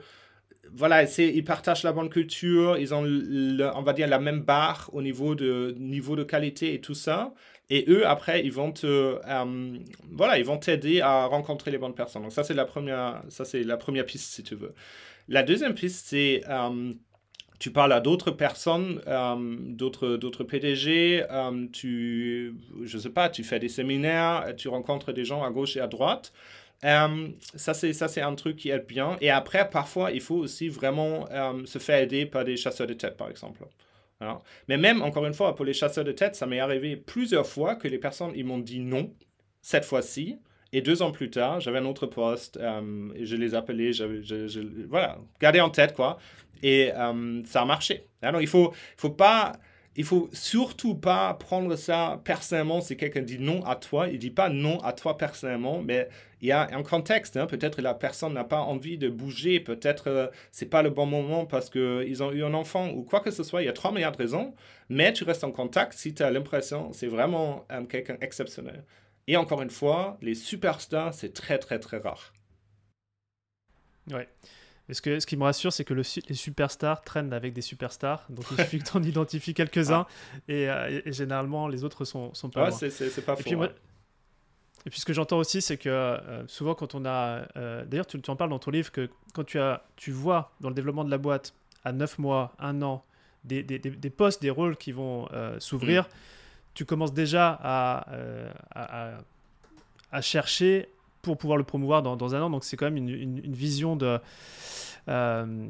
voilà, ils partagent la bonne culture, ils ont, on va dire, la même barre au niveau de, niveau de qualité et tout ça. Et eux, après, ils vont te, euh, voilà, ils vont t'aider à rencontrer les bonnes personnes. Donc ça, c'est la première, ça, c'est la première piste, si tu veux. La deuxième piste, c'est, euh, tu parles à d'autres personnes, euh, d'autres, d'autres PDG, tu, je sais pas, tu fais des séminaires, tu rencontres des gens à gauche et à droite. Euh, ça, c'est, ça, c'est un truc qui aide bien. Et après, parfois, il faut aussi vraiment euh, se faire aider par des chasseurs de tête, par exemple. Mais même, encore une fois, pour les chasseurs de tête, ça m'est arrivé plusieurs fois que les personnes, ils m'ont dit non, cette fois-ci. Et deux ans plus tard, j'avais un autre poste, euh, et je les appelais, je, voilà, gardez en tête, quoi. Et ça a marché. Alors, il ne faut, faut pas il faut surtout pas prendre ça personnellement si quelqu'un dit non à toi. Il dit pas non à toi personnellement, mais il y a un contexte. Hein. Peut-être la personne n'a pas envie de bouger, peut-être euh, c'est pas le bon moment parce qu'ils ont eu un enfant ou quoi que ce soit. Il y a trois milliards de raisons, mais tu restes en contact si tu as l'impression c'est vraiment euh, quelqu'un exceptionnel. Et encore une fois, les superstars, c'est très très très rare. Ouais. Ce, que, ce qui me rassure, c'est que le, les superstars traînent avec des superstars. Donc il suffit que tu en identifies quelques-uns. Ah. Euh, et, généralement, les autres sont, sont pas ouais, c'est pas faux. Et puis, et puis ce que j'entends aussi, c'est que euh, souvent quand on a... Euh, d'ailleurs, tu, tu, en parles dans ton livre, que quand tu, as, tu vois dans le développement de la boîte, à 9 mois, 1 an, des, des, des, postes, des rôles qui vont s'ouvrir, mm. tu commences déjà à, à, à, chercher pour pouvoir le promouvoir dans, dans un an. Donc c'est quand même une, une, une vision de... Euh,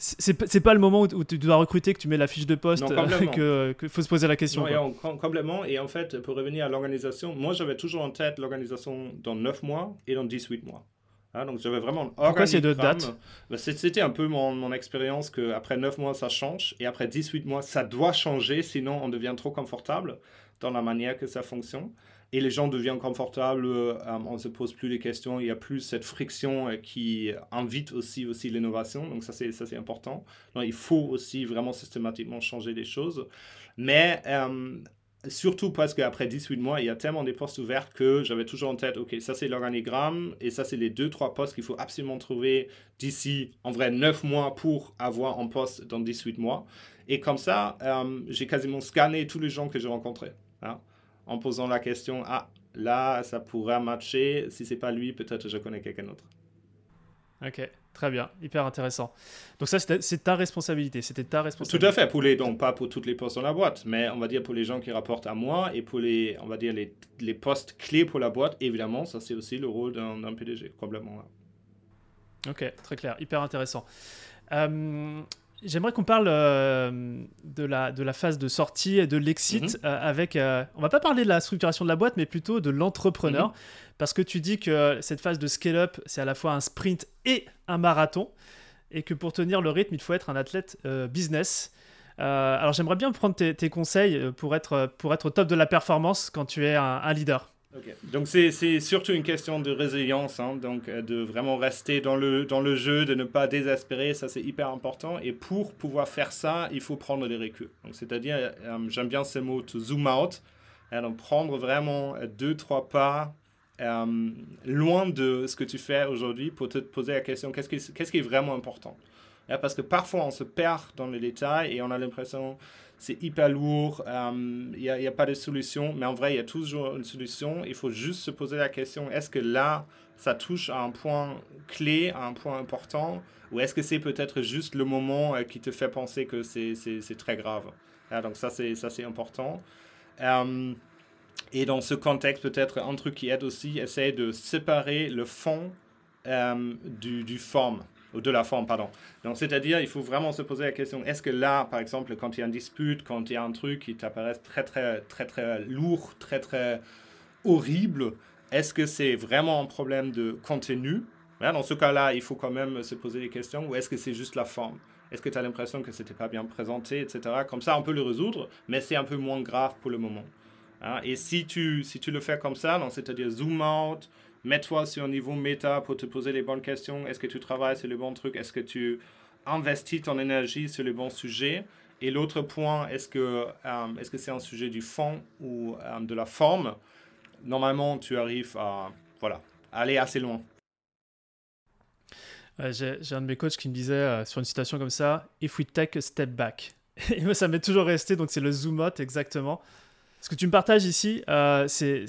c'est pas le moment où, tu dois recruter que tu mets la fiche de poste, qu'il faut se poser la question. Non, et complètement. Et en fait, pour revenir à l'organisation, moi j'avais toujours en tête l'organisation dans 9 mois et dans 18 mois. Hein, donc j'avais vraiment Pourquoi ces deux dates C'était un peu mon, mon expérience qu'après 9 mois ça change et après 18 mois ça doit changer sinon on devient trop confortable dans la manière que ça fonctionne et les gens deviennent confortables, euh, on ne se pose plus les questions, il y a plus cette friction euh, qui invite aussi, aussi l'innovation, donc ça c'est, ça c'est important. Il faut aussi vraiment systématiquement changer les choses, mais euh, surtout parce qu'après 18 mois, il y a tellement des postes ouverts que j'avais toujours en tête, ok, ça c'est l'organigramme, et ça c'est les deux, trois postes qu'il faut absolument trouver d'ici, en vrai, 9 mois pour avoir un poste dans 18 mois. Et comme ça, j'ai quasiment scanné tous les gens que j'ai rencontrés. Hein en posant la question Ah, là, ça pourrait matcher. Si c'est pas lui, peut-être je connais quelqu'un d'autre. Ok, très bien, hyper intéressant. Donc ça, c'est ta responsabilité, c'était ta responsabilité. Tout à fait, pour les, donc pas pour toutes les postes dans la boîte, mais on va dire pour les gens qui rapportent à moi et pour les, on va dire les, les postes clés pour la boîte, évidemment, ça c'est aussi le rôle d'un PDG, complètement. Ok, très clair, hyper intéressant. Euh, J'aimerais qu'on parle euh, de, la, de la phase de sortie et de l'exit mhm. euh, avec. Euh, on va pas parler de la structuration de la boîte, mais plutôt de l'entrepreneur. Mhm. Parce que tu dis que cette phase de scale-up, c'est à la fois un sprint et un marathon. Et que pour tenir le rythme, il faut être un athlète business. alors j'aimerais bien prendre tes, conseils pour être, pour être au top de la performance quand tu es un leader. Donc c'est surtout une question de résilience, hein. donc euh, de vraiment rester dans le, dans le jeu, de ne pas désespérer, ça c'est hyper important. Et pour pouvoir faire ça, il faut prendre des reculs. C'est-à-dire, euh, j'aime bien ce mot, to zoom out, donc prendre vraiment deux, trois pas euh, loin de ce que tu fais aujourd'hui pour te poser la question, qu'est-ce qui, qu'est-ce qui est vraiment important? Parce que parfois on se perd dans les détails et on a l'impression c'est hyper lourd, il euh, n'y a, pas de solution, mais en vrai, il y a toujours une solution. Il faut juste se poser la question, est-ce que là, ça touche à un point clé, à un point important, ou est-ce que c'est peut-être juste le moment euh, qui te fait penser que c'est très grave? Donc ça, c'est important. Euh, et dans ce contexte, peut-être un truc qui aide aussi, essayer de séparer le fond du, du forme de la forme, pardon. Donc, c'est-à-dire, il faut vraiment se poser la question, est-ce que là, par exemple, quand il y a une dispute, quand il y a un truc qui t'apparaît très, très, très, très lourd, très, très horrible, est-ce que c'est vraiment un problème de contenu? Dans ce cas-là, il faut quand même se poser des questions, ou est-ce que c'est juste la forme? Est-ce que tu as l'impression que c'était pas bien présenté, etc. Comme ça, on peut le résoudre, mais c'est un peu moins grave pour le moment. Hein. Et si tu, si tu le fais comme ça, c'est-à-dire zoom out, mets-toi sur un niveau méta pour te poser les bonnes questions. Est-ce que tu travailles? Sur le bon truc Est-ce que tu investis ton énergie sur le bon sujet? Et l'autre point, est-ce que euh, est-ce que c'est un sujet du fond ou euh, de la forme? Normalement, tu arrives à voilà, aller assez loin. J'ai un de mes coachs qui me disait euh, sur une citation comme ça If we take a step back. Ça m'est toujours resté, donc c'est le zoom out exactement. Ce que tu me partages ici, euh, c'est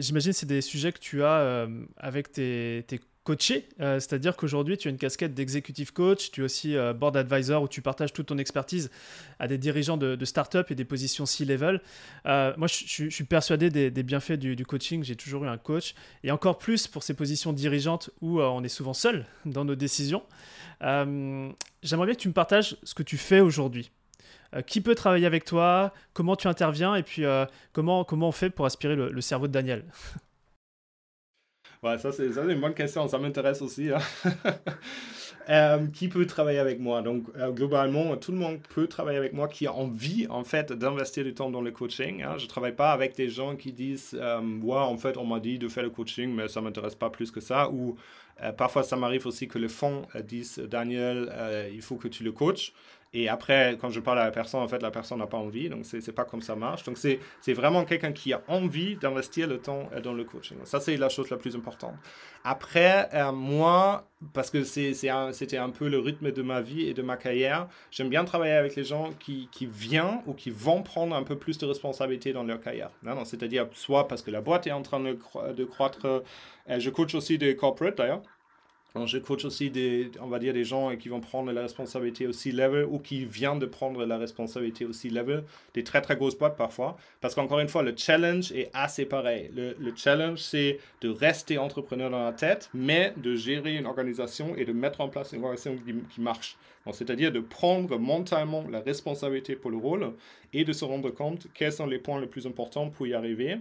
j'imagine c'est des sujets que tu as euh, avec tes, coachés, euh, c'est-à-dire qu'aujourd'hui tu as une casquette d'executive coach, tu es aussi board advisor où tu partages toute ton expertise à des dirigeants de, de start-up et des positions C-level. moi je, suis persuadé des, bienfaits du, du coaching, j'ai toujours eu un coach, et encore plus pour ces positions dirigeantes où on est souvent seul dans nos décisions. J'aimerais bien que tu me partages ce que tu fais aujourd'hui. Euh, qui peut travailler avec toi, comment tu interviens? Et puis euh, comment, comment on fait pour aspirer le, cerveau de Daniel? Ouais, ça c'est une bonne question, ça m'intéresse aussi. Hein. Euh, qui peut travailler avec moi? Donc globalement, tout le monde peut travailler avec moi qui a envie en fait d'investir du temps dans le coaching. Hein. Je ne travaille pas avec des gens qui disent ouais en fait on m'a dit de faire le coaching mais ça m'intéresse pas plus que ça ou parfois ça m'arrive aussi que le fonds dise Daniel il faut que tu le coaches. Et après, quand je parle à la personne, en fait, la personne n'a pas envie. Donc, c'est n'est pas comme ça marche. Donc, c'est vraiment quelqu'un qui a envie d'investir le temps euh, dans le coaching. Ça, c'est la chose la plus importante. Après, euh, moi, parce que c'était un, un, peu le rythme de ma vie et de ma carrière, j'aime bien travailler avec les gens qui, qui viennent ou qui vont prendre un peu plus de responsabilité dans leur carrière. C'est-à-dire, soit parce que la boîte est en train de, de croître. Euh, je coach aussi des corporates, d'ailleurs. Je coach aussi des, on va dire, des gens qui vont prendre la responsabilité aussi level ou qui viennent de prendre la responsabilité aussi level, des très très grosses boîtes parfois. Parce qu'encore une fois, le challenge est assez pareil. Le, le challenge, c'est de rester entrepreneur dans la tête, mais de gérer une organisation et de mettre en place une organisation qui marche. C'est-à-dire de prendre mentalement la responsabilité pour le rôle et de se rendre compte quels sont les points les plus importants pour y arriver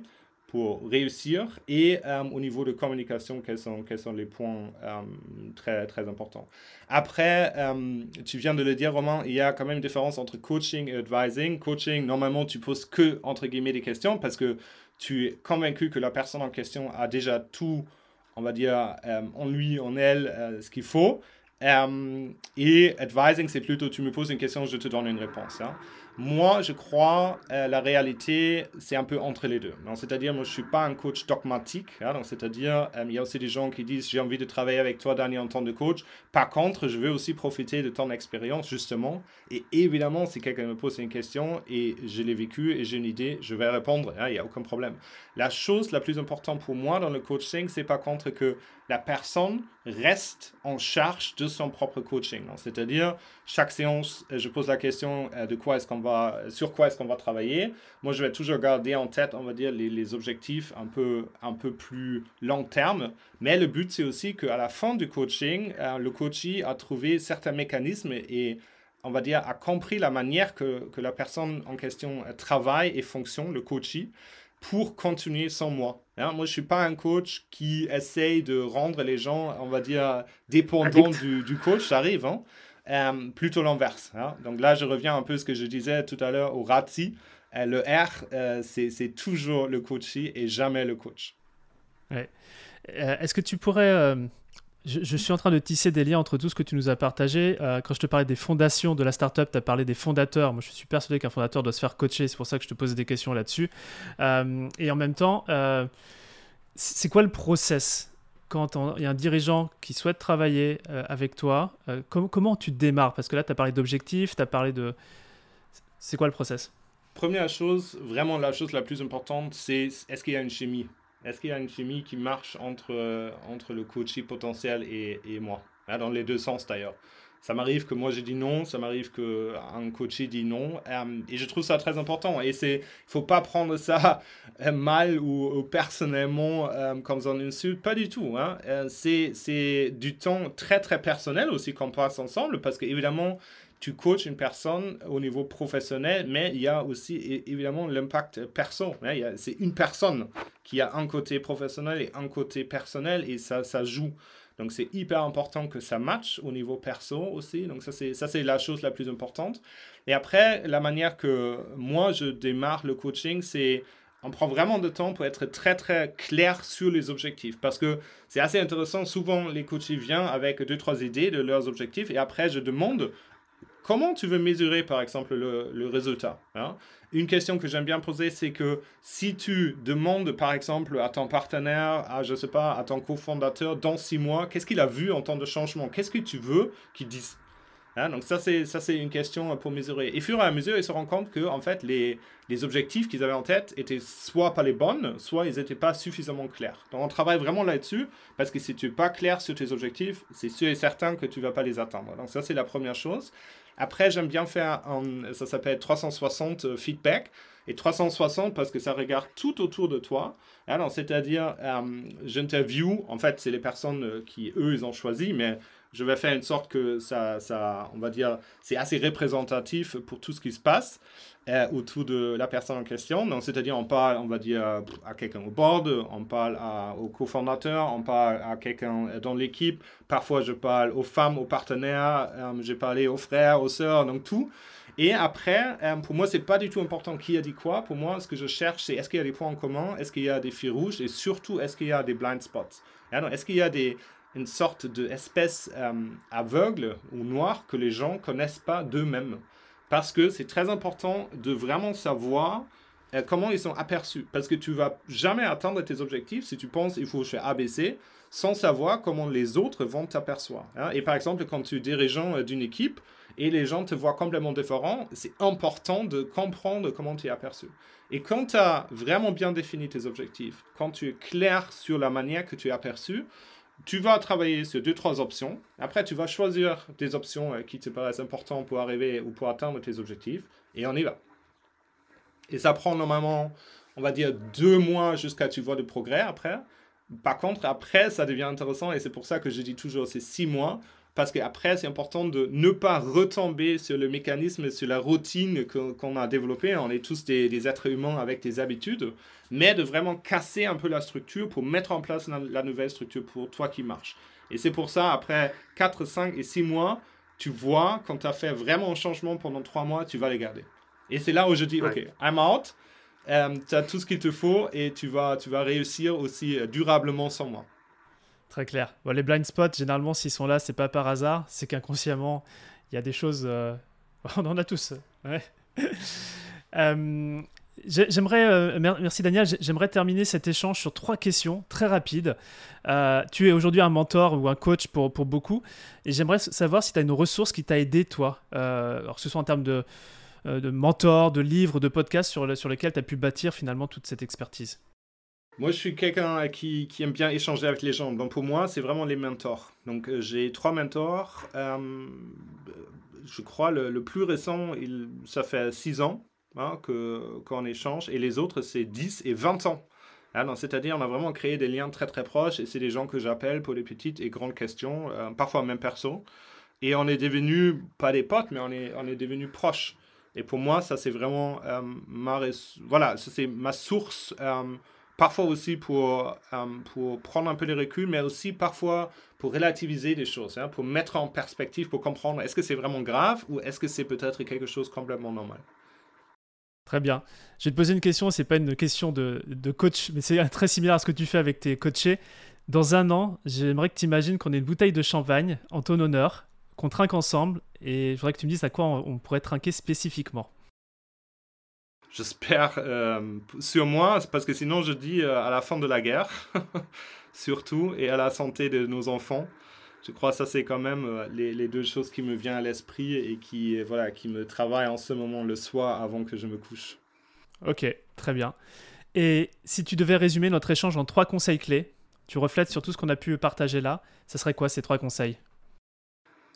pour réussir et euh, au niveau de communication, quels sont, quels sont les points euh, très, très importants. Après, euh, tu viens de le dire, Romain, il y a quand même une différence entre coaching et advising. Coaching, normalement, tu poses que, entre guillemets, des questions parce que tu es convaincu que la personne en question a déjà tout, on va dire, en lui, en elle, ce qu'il faut. Et advising, c'est plutôt, tu me poses une question, je te donne une réponse. Hein. Moi, je crois euh, la réalité, c'est un peu entre les deux. C'est-à-dire, moi, je ne suis pas un coach dogmatique. Hein, c'est-à-dire, euh, il y a aussi des gens qui disent j'ai envie de travailler avec toi, Daniel, en tant que coach. Par contre, je veux aussi profiter de ton expérience, justement. Et évidemment, si quelqu'un me pose une question et je l'ai vécu et j'ai une idée, je vais répondre. Hein, il n'y a aucun problème. La chose la plus importante pour moi dans le coaching, c'est par contre que la personne reste en charge de son propre coaching. C'est-à-dire, chaque séance, je pose la question euh, de quoi est-ce qu'on va, sur quoi est-ce qu'on va travailler. Moi, je vais toujours garder en tête, on va dire, les, objectifs un peu, un peu plus long terme. Mais le but, c'est aussi qu'à la fin du coaching, euh, le coachee a trouvé certains mécanismes et on va dire, a compris la manière que, que la personne en question travaille et fonctionne, le coachee pour continuer sans moi. Hein. Moi, je ne suis pas un coach qui essaye de rendre les gens, on va dire, dépendants du, du, coach. Ça arrive, hein. Euh, plutôt l'inverse. Hein. Donc là, je reviens un peu à ce que je disais tout à l'heure au RATI. Euh, le R, euh, c'est toujours le coachee et jamais le coach. Est-ce que tu pourrais je, suis en train de tisser des liens entre tout ce que tu nous as partagé. Euh, quand je te parlais des fondations de la startup, tu as parlé des fondateurs. Moi, je suis persuadé qu'un fondateur doit se faire coacher. C'est pour ça que je te posais des questions là-dessus. Euh, et en même temps, euh, c'est quoi le process quand il y a un dirigeant qui souhaite travailler avec toi Comment tu démarres? Parce que là, tu as parlé d'objectifs, tu as parlé de. C'est quoi le process? Première chose, vraiment la chose la plus importante, c'est est-ce qu'il y a une chimie? Est-ce qu'il y a une chimie qui marche entre, euh, entre le coach potentiel et, et moi? Hein, Dans les deux sens d'ailleurs. Ça m'arrive que moi j'ai dit non, ça m'arrive qu'un coach dit non. Euh, et je trouve ça très important. Et il ne faut pas prendre ça euh, mal ou, personnellement comme une insulte. Pas du tout. Hein. c'est du temps très très personnel aussi qu'on passe ensemble. Parce qu'évidemment, tu coaches une personne au niveau professionnel, mais il y a aussi évidemment l'impact perso. Hein. C'est une personne qui a un côté professionnel et un côté personnel et ça, ça joue. Donc c'est hyper important que ça matche au niveau perso aussi. Donc ça c'est ça c'est la chose la plus importante. Et après la manière que moi je démarre le coaching, c'est on prend vraiment de temps pour être très très clair sur les objectifs parce que c'est assez intéressant. Souvent les coachs viennent avec deux trois idées de leurs objectifs et après je demande Comment tu veux mesurer, par exemple, le, résultat hein? Une question que j'aime bien poser, c'est que si tu demandes, par exemple, à ton partenaire, à, je sais pas, à ton cofondateur, dans six mois, qu'est-ce qu'il a vu en temps de changement? Qu'est-ce que tu veux qu'il dise? Hein? Donc ça, c'est ça, c'est une question pour mesurer. Et fur et à mesure, ils se rendent compte que, en fait, les, les objectifs qu'ils avaient en tête étaient soit pas les bonnes, soit ils n'étaient pas suffisamment clairs. Donc on travaille vraiment là-dessus, parce que si tu n'es pas clair sur tes objectifs, c'est sûr et certain que tu vas pas les atteindre. Donc ça, c'est la première chose. Après, j'aime bien faire, un, ça s'appelle 360 euh, feedback. Et 360 parce que ça regarde tout autour de toi. Alors, c'est-à-dire, euh, j'interview, en fait, c'est les personnes euh, qui, eux, ils ont choisi, mais je vais faire une sorte que ça, ça on va dire, c'est assez représentatif pour tout ce qui se passe euh, autour de la personne en question. Donc, c'est-à-dire, on parle, on va dire, à quelqu'un au board, on parle au cofondateur, on parle à quelqu'un dans l'équipe. Parfois, je parle aux femmes, aux partenaires, euh, j'ai parlé aux frères, aux sœurs, donc tout. Et après, euh, pour moi, c'est pas du tout important qui a dit quoi. Pour moi, ce que je cherche, c'est est-ce qu'il y a des points en commun, est-ce qu'il y a des fils rouges, et surtout, est-ce qu'il y a des blind spots. Est-ce qu'il y a des, une sorte d'espèce euh, aveugle ou noire que les gens connaissent pas d'eux-mêmes. Parce que c'est très important de vraiment savoir euh, comment ils sont aperçus. Parce que tu vas jamais atteindre tes objectifs si tu penses il faut faire ABC sans savoir comment les autres vont t'apercevoir. Hein. Et par exemple, quand tu es dirigeant euh, d'une équipe et les gens te voient complètement différent, c'est important de comprendre comment tu es aperçu. Et quand tu as vraiment bien défini tes objectifs, quand tu es clair sur la manière que tu es aperçu, tu vas travailler sur deux, trois options. Après, tu vas choisir des options qui te paraissent importantes pour arriver ou pour atteindre tes objectifs. Et on y va. Et ça prend normalement, on va dire, deux mois jusqu'à tu vois du progrès après. Par contre, après, ça devient intéressant et c'est pour ça que je dis toujours c'est six mois. Parce qu'après, c'est important de ne pas retomber sur le mécanisme, sur la routine qu'on a développée. On est tous des, êtres humains avec des habitudes, mais de vraiment casser un peu la structure pour mettre en place la, nouvelle structure pour toi qui marche. Et c'est pour ça, après 4, 5 et 6 mois, tu vois, quand tu as fait vraiment un changement pendant 3 mois, tu vas les garder. Et c'est là où je dis, OK, I'm out. Euh, tu as tout ce qu'il te faut et tu vas, tu vas réussir aussi euh, durablement sans moi. Très clair. les blind spots, généralement, s'ils sont là, c'est pas par hasard, c'est qu'inconsciemment, il y a des choses. Euh, on en a tous. j'aimerais, merci Daniel, j'aimerais terminer cet échange sur trois questions très rapides. tu es aujourd'hui un mentor ou un coach pour, pour beaucoup, et j'aimerais savoir si tu as une ressource qui t'a aidé, toi, alors que ce soit en termes de, euh, de mentors, de livres, de podcasts sur, sur lesquels tu as pu bâtir finalement toute cette expertise moi, je suis quelqu'un qui, aime bien échanger avec les gens. Donc, pour moi, c'est vraiment les mentors. Donc, euh, j'ai trois mentors. Euh, je crois le, le, plus récent, ça fait six ans hein, qu'on échange. Et les autres, c'est 10 et 20 ans. Hein, c'est-à-dire, on a vraiment créé des liens très, très proches. Et c'est des gens que j'appelle pour les petites et grandes questions, parfois même perso. Et on est devenus, pas des potes, mais on est, on est devenus proches. Et pour moi, ça, c'est vraiment euh, ma, voilà, c'est ma source, euh, parfois aussi pour, euh, pour prendre un peu de recul, mais aussi parfois pour relativiser des choses, hein, pour mettre en perspective, pour comprendre est-ce que c'est vraiment grave ou est-ce que c'est peut-être quelque chose complètement normal. Très bien. Je vais te poser une question, c'est pas une question de, de coach, mais c'est très similaire à ce que tu fais avec tes coachés. Dans un an, j'aimerais que tu imagines qu'on ait une bouteille de champagne en ton honneur qu'on trinque ensemble et je voudrais que tu me dises à quoi on, pourrait trinquer spécifiquement. J'espère euh, sur moi, parce que sinon je dis euh, à la fin de la guerre, surtout, et à la santé de nos enfants. Je crois que ça c'est quand même euh, les, deux choses qui me viennent à l'esprit et qui, voilà, qui me travaillent en ce moment le soir avant que je me couche. Ok, très bien. Et si tu devais résumer notre échange en trois conseils clés, tu reflètes sur tout ce qu'on a pu partager là, ce serait quoi ces trois conseils?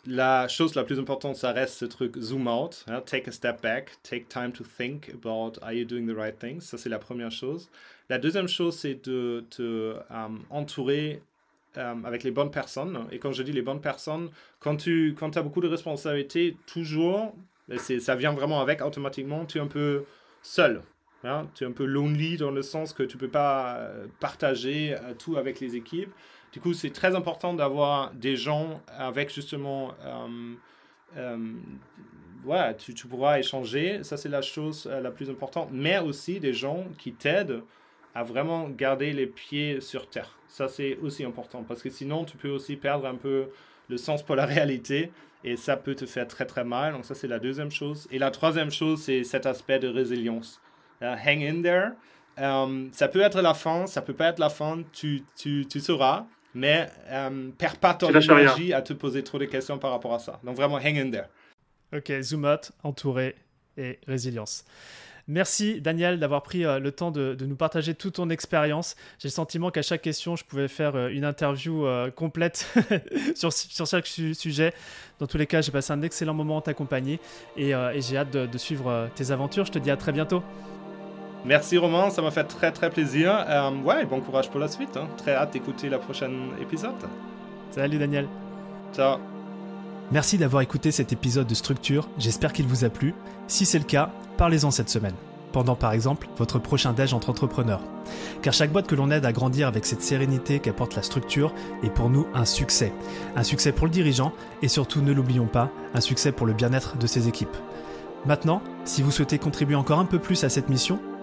La chose la plus importante, ça reste ce truc zoom out, hein, take a step back, take time to think about are you doing the right things. Ça, c'est la première chose. La deuxième chose, c'est de te euh, entourer euh, avec les bonnes personnes. Et quand je dis les bonnes personnes, quand tu quand as beaucoup de responsabilités, toujours, ça vient vraiment avec automatiquement, tu es un peu seul. Hein. tu es un peu lonely dans le sens que tu peux pas euh, partager tout avec les équipes. Du coup, c'est très important d'avoir des gens avec justement... Euh, euh, tu, tu, pourras échanger, ça c'est la chose euh, la plus importante, mais aussi des gens qui t'aident à vraiment garder les pieds sur terre. Ça c'est aussi important, parce que sinon tu peux aussi perdre un peu le sens pour la réalité, et ça peut te faire très très mal. Donc ça c'est la deuxième chose. Et la troisième chose, c'est cet aspect de résilience. hang in there. ça peut être la fin, ça peut pas être la fin, tu, tu, tu sauras mais euh, perds pas ton énergie à te poser trop de questions par rapport à ça. Donc vraiment, hang in there. Ok, zoom out, entouré et résilience. Merci Daniel d'avoir pris euh, le temps de, nous partager toute ton expérience. J'ai le sentiment qu'à chaque question, je pouvais faire euh, une interview euh, complète sur, sur, chaque sujet. Dans tous les cas, j'ai passé un excellent moment en ta compagnie et, j'ai hâte de, de, suivre tes aventures. Je te dis à très bientôt. Merci Romain, ça m'a fait très très plaisir. Euh, ouais, bon courage pour la suite. Hein. Très hâte d'écouter la prochaine épisode. Salut Daniel. Ciao. Merci d'avoir écouté cet épisode de Structure. J'espère qu'il vous a plu. Si c'est le cas, parlez-en cette semaine. Pendant par exemple votre prochain déj entre entrepreneurs. Car chaque boîte que l'on aide à grandir avec cette sérénité qu'apporte la structure est pour nous un succès. Un succès pour le dirigeant et surtout, ne l'oublions pas, un succès pour le bien-être de ses équipes. Maintenant, si vous souhaitez contribuer encore un peu plus à cette mission,